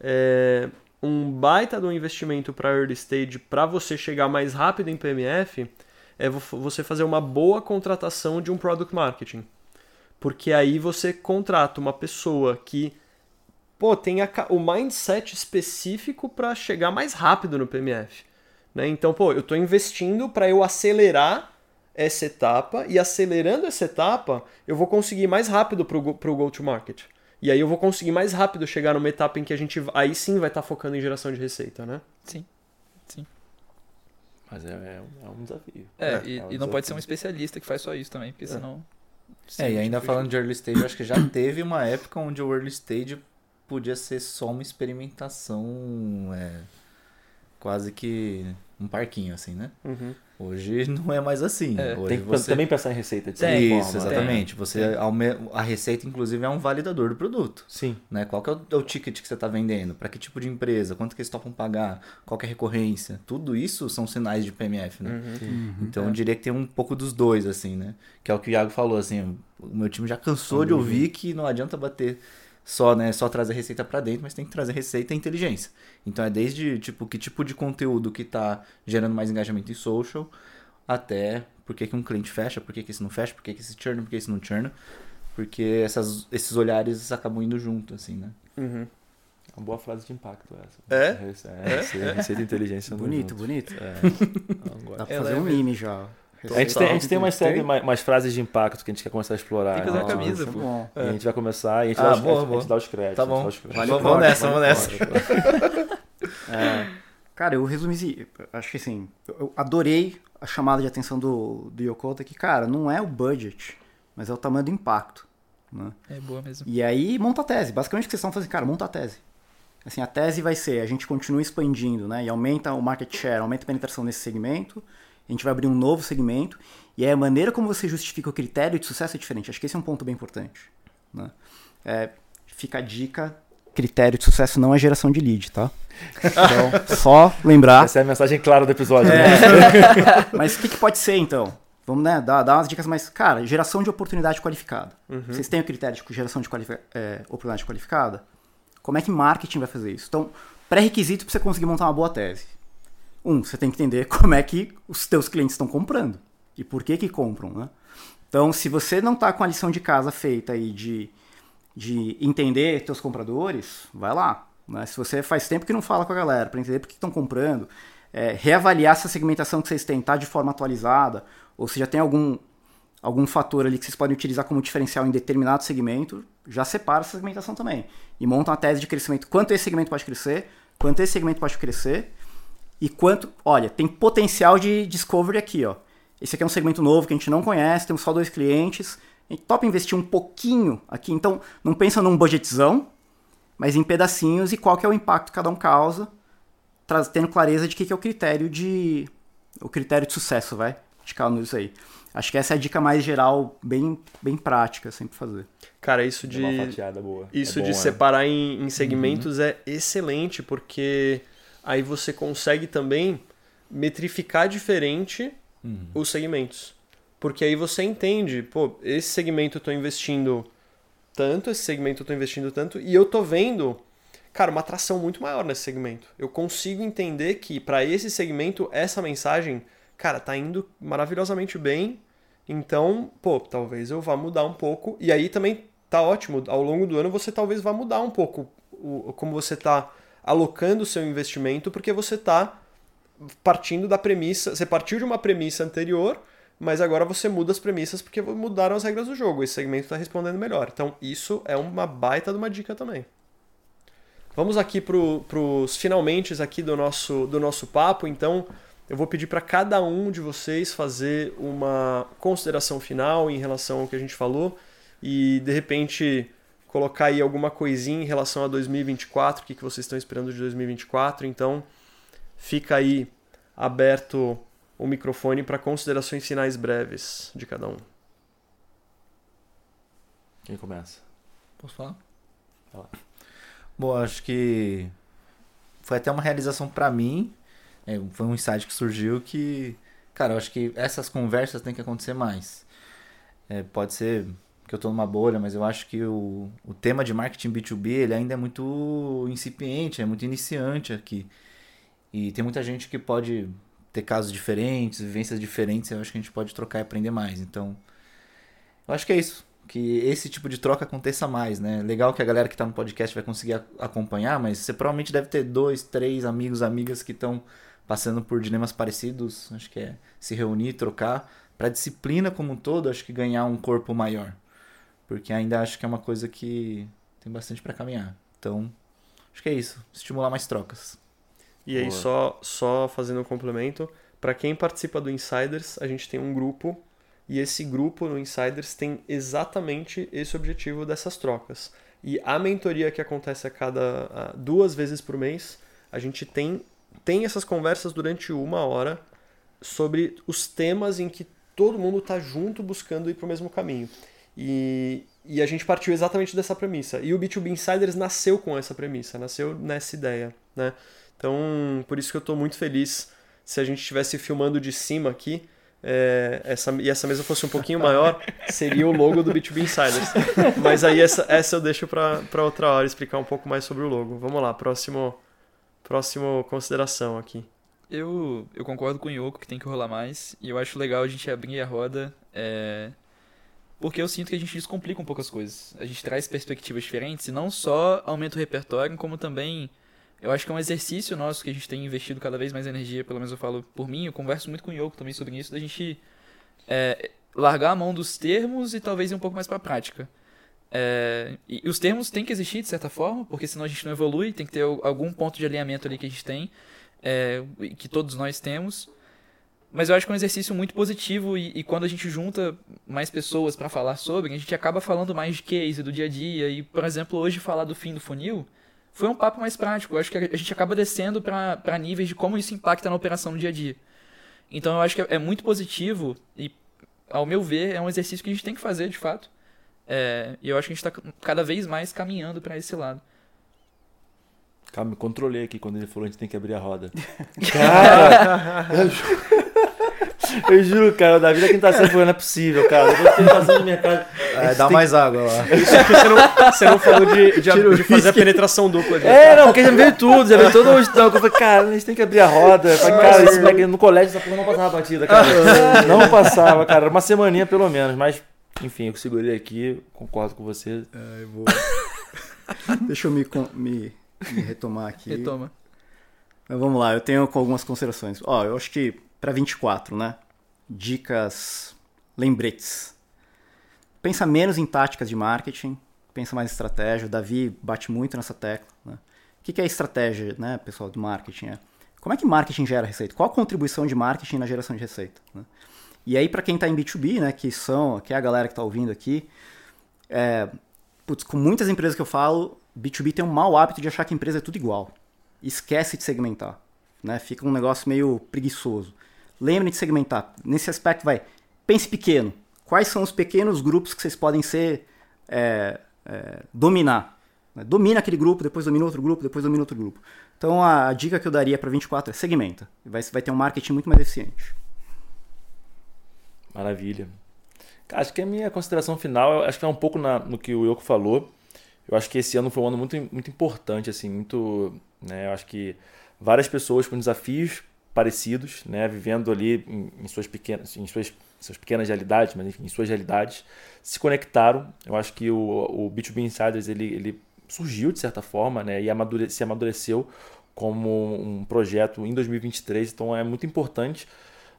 Speaker 1: É, um baita do investimento para early stage para você chegar mais rápido em PMF é vo- você fazer uma boa contratação de um product marketing. Porque aí você contrata uma pessoa que pô, tem a o mindset específico para chegar mais rápido no PMF. Né? Então, pô, eu estou investindo para eu acelerar essa etapa e acelerando essa etapa, eu vou conseguir mais rápido para o go-to-market. E aí eu vou conseguir mais rápido chegar numa etapa em que a gente aí sim vai estar focando em geração de receita, né?
Speaker 4: Sim.
Speaker 2: Mas é, é um, é um desafio.
Speaker 4: É,
Speaker 2: É,
Speaker 4: e,
Speaker 2: é um
Speaker 4: e não pode ser um
Speaker 2: desafio.
Speaker 4: especialista que faz só isso também, porque senão.
Speaker 5: É, e ainda falando de early stage, eu acho que já teve uma época onde o early stage podia ser só uma experimentação, é, quase que um parquinho, assim, né?
Speaker 1: Uhum.
Speaker 5: Hoje não é mais assim.
Speaker 4: É,
Speaker 5: Hoje
Speaker 2: Tem que
Speaker 5: você...
Speaker 2: também pensar em receita de
Speaker 4: Tem,
Speaker 2: certa
Speaker 5: Isso,
Speaker 2: forma, né?
Speaker 5: exatamente. Você aume- A receita, inclusive, é um validador do produto.
Speaker 2: Sim.
Speaker 5: Né? Qual que é o, é o ticket que você está vendendo? Para que tipo de empresa? Quanto que eles topam pagar? Qual que é a recorrência? Tudo isso são sinais de PMF, né?
Speaker 1: Uhum.
Speaker 5: Então eu diria que tem um pouco dos dois, assim, né? Que é o que o Iago falou, assim, o meu time já cansou de ouvir que não adianta bater só, né, só trazer receita para dentro, mas tem que trazer receita e inteligência. Então é desde, tipo, que tipo de conteúdo que tá gerando mais engajamento em social, até por que, que um cliente fecha, por que, que esse não fecha, por que, que esse churn, por que esse não churn. Porque essas, esses olhares acabam indo junto, assim, né?
Speaker 1: Uhum.
Speaker 2: Uma boa frase de impacto essa.
Speaker 1: É?
Speaker 2: É, receita, receita e inteligência.
Speaker 3: Bonito, bonito.
Speaker 2: É.
Speaker 3: Dá pra fazer
Speaker 4: é
Speaker 3: um
Speaker 4: mesmo.
Speaker 3: meme já.
Speaker 2: A gente, tem, a gente tem umas, série,
Speaker 3: Tem?
Speaker 2: mais, mais frases de impacto que a gente quer começar a explorar.
Speaker 4: Tem que fazer
Speaker 2: né?
Speaker 4: uma camisa,
Speaker 3: é
Speaker 4: pô.
Speaker 3: bom.
Speaker 2: E a gente vai começar e a gente,
Speaker 5: Ah,
Speaker 2: dá, os,
Speaker 5: boa,
Speaker 2: a gente
Speaker 5: boa.
Speaker 2: dá os créditos.
Speaker 5: Tá
Speaker 2: a
Speaker 5: bom.
Speaker 2: créditos.
Speaker 3: Vale
Speaker 5: vamos, vamos nessa, vamos nessa.
Speaker 3: É, cara, eu resumi, acho que assim, eu adorei a chamada de atenção do, do Yokota que, cara, não é o budget, mas é o tamanho do impacto. Né?
Speaker 4: É boa mesmo.
Speaker 3: E aí monta a tese. Basicamente o que vocês estão fazendo, cara, monta a tese. Assim, a tese vai ser, a gente continua expandindo, né? E aumenta o market share, aumenta a penetração nesse segmento. A gente vai abrir um novo segmento. E a maneira como você justifica o critério de sucesso é diferente. Acho que esse é um ponto bem importante. Né? É, fica a dica, critério de sucesso não é geração de lead, tá? Então, só lembrar.
Speaker 2: Essa é a mensagem clara do episódio. né?
Speaker 3: Mas o que, que pode ser, então? Vamos né, dar, dar umas dicas mais. Cara, geração de oportunidade qualificada. Vocês têm o critério de geração de é, oportunidade qualificada? Como é que marketing vai fazer isso? Então, pré-requisito para você conseguir montar uma boa tese. Um, você tem que entender como é que os teus clientes estão comprando e por que que compram, né? Então, se você não está com a lição de casa feita aí de, de entender teus compradores, vai lá. Né? Se você faz tempo que não fala com a galera para entender por que estão comprando, é, reavaliar se a segmentação que vocês têm está de forma atualizada, ou se já tem algum, algum fator ali que vocês podem utilizar como diferencial em determinado segmento, já separa essa segmentação também. E monta uma tese de crescimento. Quanto esse segmento pode crescer, quanto esse segmento pode crescer, e quanto. Olha, tem potencial de discovery aqui, ó. Esse aqui é um segmento novo que a gente não conhece, temos só dois clientes. A gente topa investir um pouquinho aqui. Então, não pensa num budgetzão, mas em pedacinhos e qual que é o impacto que cada um causa, traz- tendo clareza de que, que é o critério de. O critério de sucesso, vai? De cada um disso aí. Acho que essa é a dica mais geral, bem, bem prática, sempre fazer.
Speaker 1: Cara, isso de.
Speaker 2: Uma fatiada boa.
Speaker 1: Isso
Speaker 2: É
Speaker 1: de
Speaker 2: bom, né?
Speaker 1: separar em, em segmentos é excelente, porque aí você consegue também metrificar diferente os segmentos. Porque aí você entende, pô, esse segmento eu tô investindo tanto, esse segmento eu tô investindo tanto, e eu tô vendo, cara, uma atração muito maior nesse segmento. Eu consigo entender que para esse segmento, essa mensagem, cara, tá indo maravilhosamente bem. Então, pô, talvez eu vá mudar um pouco. E aí também tá ótimo. Ao longo do ano você talvez vá mudar um pouco o, como você tá alocando seu investimento, porque você tá partindo da premissa. Você partiu de uma premissa anterior mas agora você muda as premissas porque mudaram as regras do jogo. Esse segmento está respondendo melhor. Então, isso é uma baita de uma dica também. Vamos aqui para os finalmente aqui do nosso, do nosso papo. Então, eu vou pedir para cada um de vocês fazer uma consideração final em relação ao que a gente falou e, de repente, colocar aí alguma coisinha em relação a 2024, o que, que vocês estão esperando de 2024. Então, fica aí aberto o microfone para considerações finais breves de cada um.
Speaker 2: Quem começa?
Speaker 4: Posso falar?
Speaker 5: Fala. Bom, acho que foi até uma realização para mim. É, foi um insight que surgiu que, cara, eu acho que essas conversas têm que acontecer mais. É, pode ser que eu tô numa bolha, mas eu acho que o, o tema de marketing B2B ele ainda é muito incipiente, é muito iniciante aqui. E tem muita gente que pode ter casos diferentes, vivências diferentes, eu acho que a gente pode trocar e aprender mais. Então, eu acho que é isso. Que esse tipo de troca aconteça mais, né? Legal que a galera que está no podcast vai conseguir acompanhar, mas você provavelmente deve ter dois, três amigos, amigas que estão passando por dilemas parecidos. Acho que é se reunir, trocar. Para disciplina como um todo, acho que ganhar um corpo maior. Porque ainda acho que é uma coisa que tem bastante para caminhar. Então, acho que é isso. Estimular mais trocas.
Speaker 1: E aí, só, só fazendo um complemento, para quem participa do Insiders, a gente tem um grupo e esse grupo no Insiders tem exatamente esse objetivo dessas trocas. E a mentoria que acontece a cada a, duas vezes por mês, a gente tem, tem essas conversas durante uma hora sobre os temas em que todo mundo está junto buscando ir para o mesmo caminho. E, e a gente partiu exatamente dessa premissa. E o B2B Insiders nasceu com essa premissa, nasceu nessa ideia, né? Então, por isso que eu estou muito feliz se a gente estivesse filmando de cima aqui. É, essa, e essa mesa fosse um pouquinho maior, seria o logo do B2B Insiders. Mas aí essa, essa eu deixo para outra hora explicar um pouco mais sobre o logo. Vamos lá, próximo, próximo consideração aqui.
Speaker 4: Eu, eu concordo com o Yoko que tem que rolar mais. E eu acho legal a gente abrir a roda. É... Porque eu sinto que a gente descomplica um pouco as coisas. A gente traz perspectivas diferentes e não só aumenta o repertório, como também eu acho que é um exercício nosso que a gente tem investido cada vez mais energia, pelo menos eu falo por mim, eu converso muito com o Yoko também sobre isso, da gente é, largar a mão dos termos e talvez ir um pouco mais para a prática. É, e, os termos têm que existir de certa forma, porque senão a gente não evolui, tem que ter algum ponto de alinhamento ali que a gente tem, é, que todos nós temos. Mas eu acho que é um exercício muito positivo e, e quando a gente junta mais pessoas para falar sobre, a gente acaba falando mais de case, do dia a dia. E, por exemplo, hoje falar do fim do funil, foi um papo mais prático. Eu acho que a gente acaba descendo para níveis de como isso impacta na operação no dia a dia. Então eu acho que é muito positivo e, ao meu ver, é um exercício que a gente tem que fazer de fato. É, e eu acho que a gente está cada vez mais caminhando para esse lado.
Speaker 2: Calma, me controlei aqui quando ele falou que a gente tem que abrir a roda. Cara! Eu juro, cara, o Davi da quinta série não é possível, cara. Eu tô fazendo minha casa.
Speaker 5: É, dá mais água lá.
Speaker 1: você, não, você não falou de, de, de fazer a penetração dupla.
Speaker 2: É, não, porque já veio tudo, já veio todo o então, Eu falei, cara, a gente tem que abrir a roda. Eu falei, cara, esse moleque no colégio essa porra não passava batida, cara. não passava, cara. Uma semaninha pelo menos, mas enfim, eu segurei aqui, concordo com você.
Speaker 3: É, eu vou. Deixa eu me, me, me retomar aqui.
Speaker 4: Retoma.
Speaker 3: Mas vamos lá, eu tenho algumas considerações. Ó, eu acho que para 24, né? Dicas, lembretes. Pensa menos em táticas de marketing, pensa mais em estratégia. O Davi bate muito nessa tecla. Né? O que é estratégia, né, pessoal, do marketing? É, como é que marketing gera receita? Qual a contribuição de marketing na geração de receita? Né? E aí, para quem está em B2B, né, que são, que é a galera que está ouvindo aqui, é, putz, com muitas empresas que eu falo, B2B tem um mau hábito de achar que a empresa é tudo igual. Esquece de segmentar. Né? Fica um negócio meio preguiçoso. Lembre de segmentar. Nesse aspecto, vai. Pense pequeno. Quais são os pequenos grupos que vocês podem ser. É, é, dominar? Né? Domina aquele grupo, depois domina outro grupo, depois domina outro grupo. Então a, a dica que eu daria para 24 é segmenta. Vai, vai ter um marketing muito mais eficiente.
Speaker 2: Maravilha. Acho que a minha consideração final, acho que é um pouco na, no que o Yoko falou. Eu acho que esse ano foi um ano muito, muito importante, assim, muito. Né, eu acho que várias pessoas com desafios parecidos, né, vivendo ali em, em suas pequenas, em suas, suas pequenas realidades, mas enfim, em suas realidades, se conectaram. Eu acho que o, o B2B Insiders ele, ele surgiu de certa forma, né, e amadure, se amadureceu como um projeto em 2023. Então é muito importante,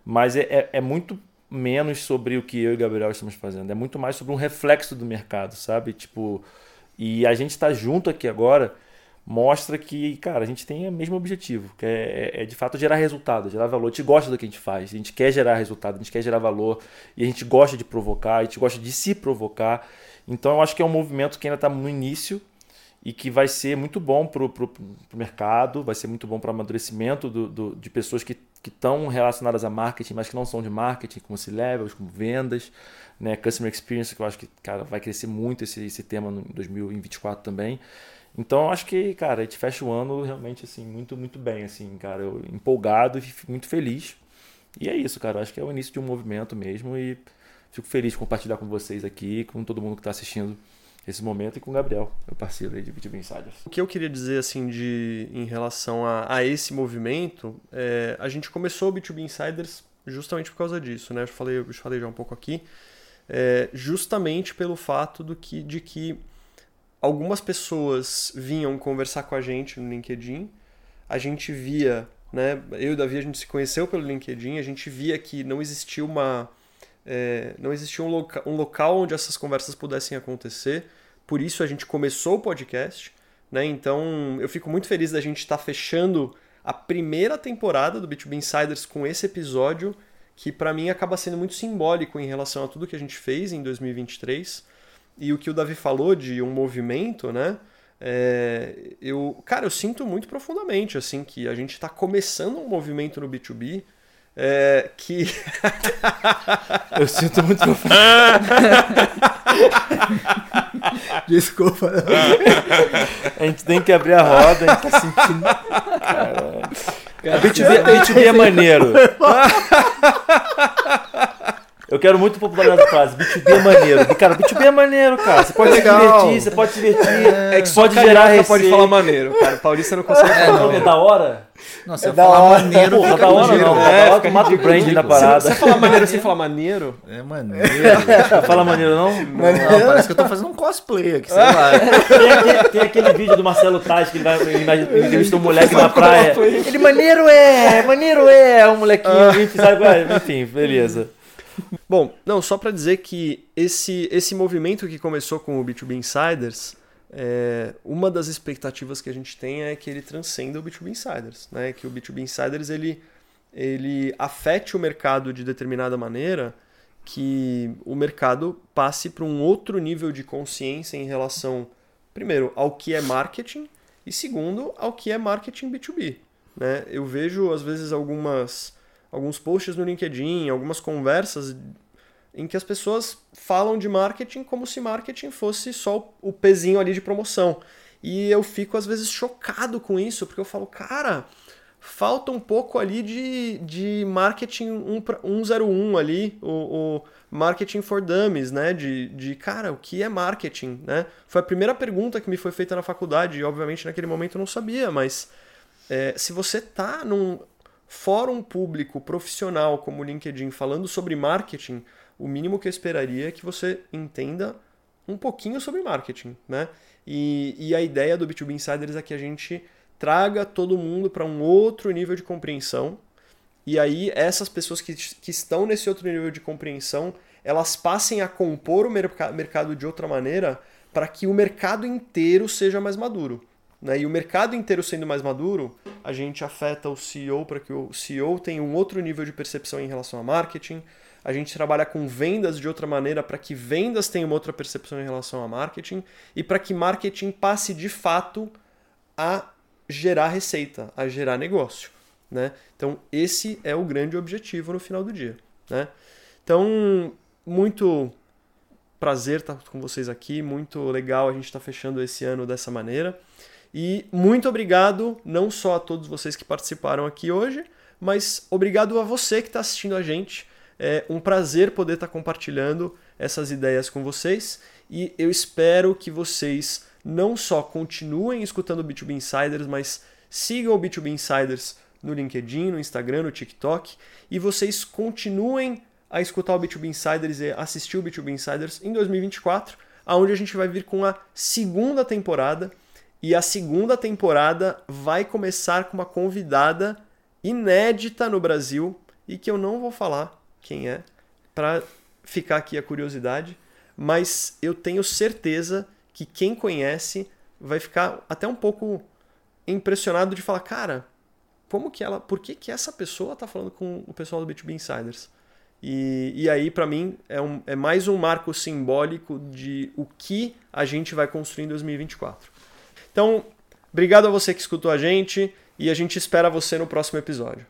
Speaker 2: mas é, é, é muito menos sobre o que eu e Gabriel estamos fazendo. É muito mais sobre um reflexo do mercado, sabe? Tipo, e a gente está junto aqui agora mostra que, cara, a gente tem o mesmo objetivo, que é, é, é, de fato gerar resultado, gerar valor. A gente gosta do que a gente faz, a gente quer gerar resultado, a gente quer gerar valor e a gente gosta de provocar, a gente gosta de se provocar. Então eu acho que é um movimento que ainda está no início e que vai ser muito bom para o mercado, vai ser muito bom para o amadurecimento do, do, de pessoas que estão relacionadas a marketing, mas que não são de marketing, como C-Levels, como vendas, né, Customer Experience, que eu acho que cara, vai crescer muito esse, esse tema em 2024 também. Então acho que, cara, a gente fecha o ano realmente assim muito muito bem, assim, cara, eu empolgado e muito feliz. E é isso, cara, acho que é o início de um movimento mesmo e fico feliz de compartilhar com vocês aqui, com todo mundo que está assistindo esse momento e com o Gabriel, meu parceiro aí de B2B Insiders.
Speaker 1: O que eu queria dizer assim de em relação a, a esse movimento, é, a gente começou o B2B Insiders justamente por causa disso, né? Eu falei, eu falei já um pouco aqui, é, justamente pelo fato do que, de que algumas pessoas vinham conversar com a gente no LinkedIn, a gente via, né? Eu e o Davi a gente se conheceu pelo LinkedIn, a gente via que não existia uma é, não existia um, loca um local onde essas conversas pudessem acontecer. Por isso a gente começou o podcast, né? Então eu fico muito feliz da gente estar tá fechando a primeira temporada do B2B Insiders com esse episódio que para mim acaba sendo muito simbólico em relação a tudo que a gente fez em 2023 e o que o Davi falou de um movimento, né? É, eu, cara, eu sinto muito profundamente assim que a gente está começando um movimento no B2B é, que
Speaker 2: eu sinto muito
Speaker 3: Desculpa.
Speaker 2: a gente tem que abrir a roda, a gente tá sentindo. Caralho. A B2B, a B2B é maneiro. Eu quero muito popularizar essa frase. B2B é maneiro. Cara, B2B é maneiro, cara. Você pode Legal. se divertir, você pode se divertir. É, que pode gerar receita.
Speaker 1: pode falar maneiro, cara. Paulista não consegue
Speaker 2: é,
Speaker 1: falar
Speaker 2: não,
Speaker 1: maneiro.
Speaker 2: É da hora?
Speaker 5: Nossa, é eu falar hora. maneiro.
Speaker 2: Pô, da hora não. É, da hora, mata o brand da parada.
Speaker 1: Você, você falar maneiro sem falar maneiro?
Speaker 5: É maneiro.
Speaker 2: Fala maneiro não?
Speaker 5: Não, parece que eu tô fazendo um cosplay aqui, sei lá.
Speaker 2: Tem aquele, tem aquele vídeo do Marcelo Taz que ele vai ele entrevista um moleque na praia. Ele, maneiro é, maneiro é, um molequinho, sabe? Enfim, beleza.
Speaker 1: Bom, não, só para dizer que esse, esse movimento que começou com o B2B Insiders, é, uma das expectativas que a gente tem é que ele transcenda o B2B Insiders, né? que o B2B Insiders ele, ele afete o mercado de determinada maneira que o mercado passe para um outro nível de consciência em relação, primeiro, ao que é marketing e segundo, ao que é marketing B2B. Né? Eu vejo, às vezes, algumas alguns posts no LinkedIn, algumas conversas em que as pessoas falam de marketing como se marketing fosse só o pezinho ali de promoção. E eu fico às vezes chocado com isso, porque eu falo, cara, falta um pouco ali de, de marketing 101 ali, o, o marketing for dummies, né? De, de, cara, o que é marketing, né? Foi a primeira pergunta que me foi feita na faculdade, e obviamente naquele momento eu não sabia, mas é, se você tá num fórum público profissional como o LinkedIn falando sobre marketing, o mínimo que eu esperaria é que você entenda um pouquinho sobre marketing, né? E, e a ideia do B2B Insiders é que a gente traga todo mundo para um outro nível de compreensão. E aí essas pessoas que, que estão nesse outro nível de compreensão, elas passem a compor o mercado de outra maneira para que o mercado inteiro seja mais maduro. Né? E o mercado inteiro sendo mais maduro, a gente afeta o CEO para que o CEO tenha um outro nível de percepção em relação a marketing. A gente trabalha com vendas de outra maneira para que vendas tenham uma outra percepção em relação a marketing e para que marketing passe de fato a gerar receita, a gerar negócio. Né? Então, esse é o grande objetivo no final do dia. Né? Então, muito prazer estar com vocês aqui, muito legal a gente estar fechando esse ano dessa maneira. E muito obrigado não só a todos vocês que participaram aqui hoje, mas obrigado a você que está assistindo a gente. É um prazer poder estar tá compartilhando essas ideias com vocês. E eu espero que vocês não só continuem escutando o B2B Insiders, mas sigam o B2B Insiders no LinkedIn, no Instagram, no TikTok. E vocês continuem a escutar o B2B Insiders e assistir o B2B Insiders em 2024, aonde a gente vai vir com a segunda temporada e a segunda temporada vai começar com uma convidada inédita no Brasil e que eu não vou falar quem é, para ficar aqui a curiosidade, mas eu tenho certeza que quem conhece vai ficar até um pouco impressionado de falar, cara, como que ela, por que, que essa pessoa está falando com o pessoal do B2B Insiders? E, e aí, para mim, é, um, é mais um marco simbólico de o que a gente vai construir em 2024. Então, obrigado a você que escutou a gente e a gente espera você no próximo episódio.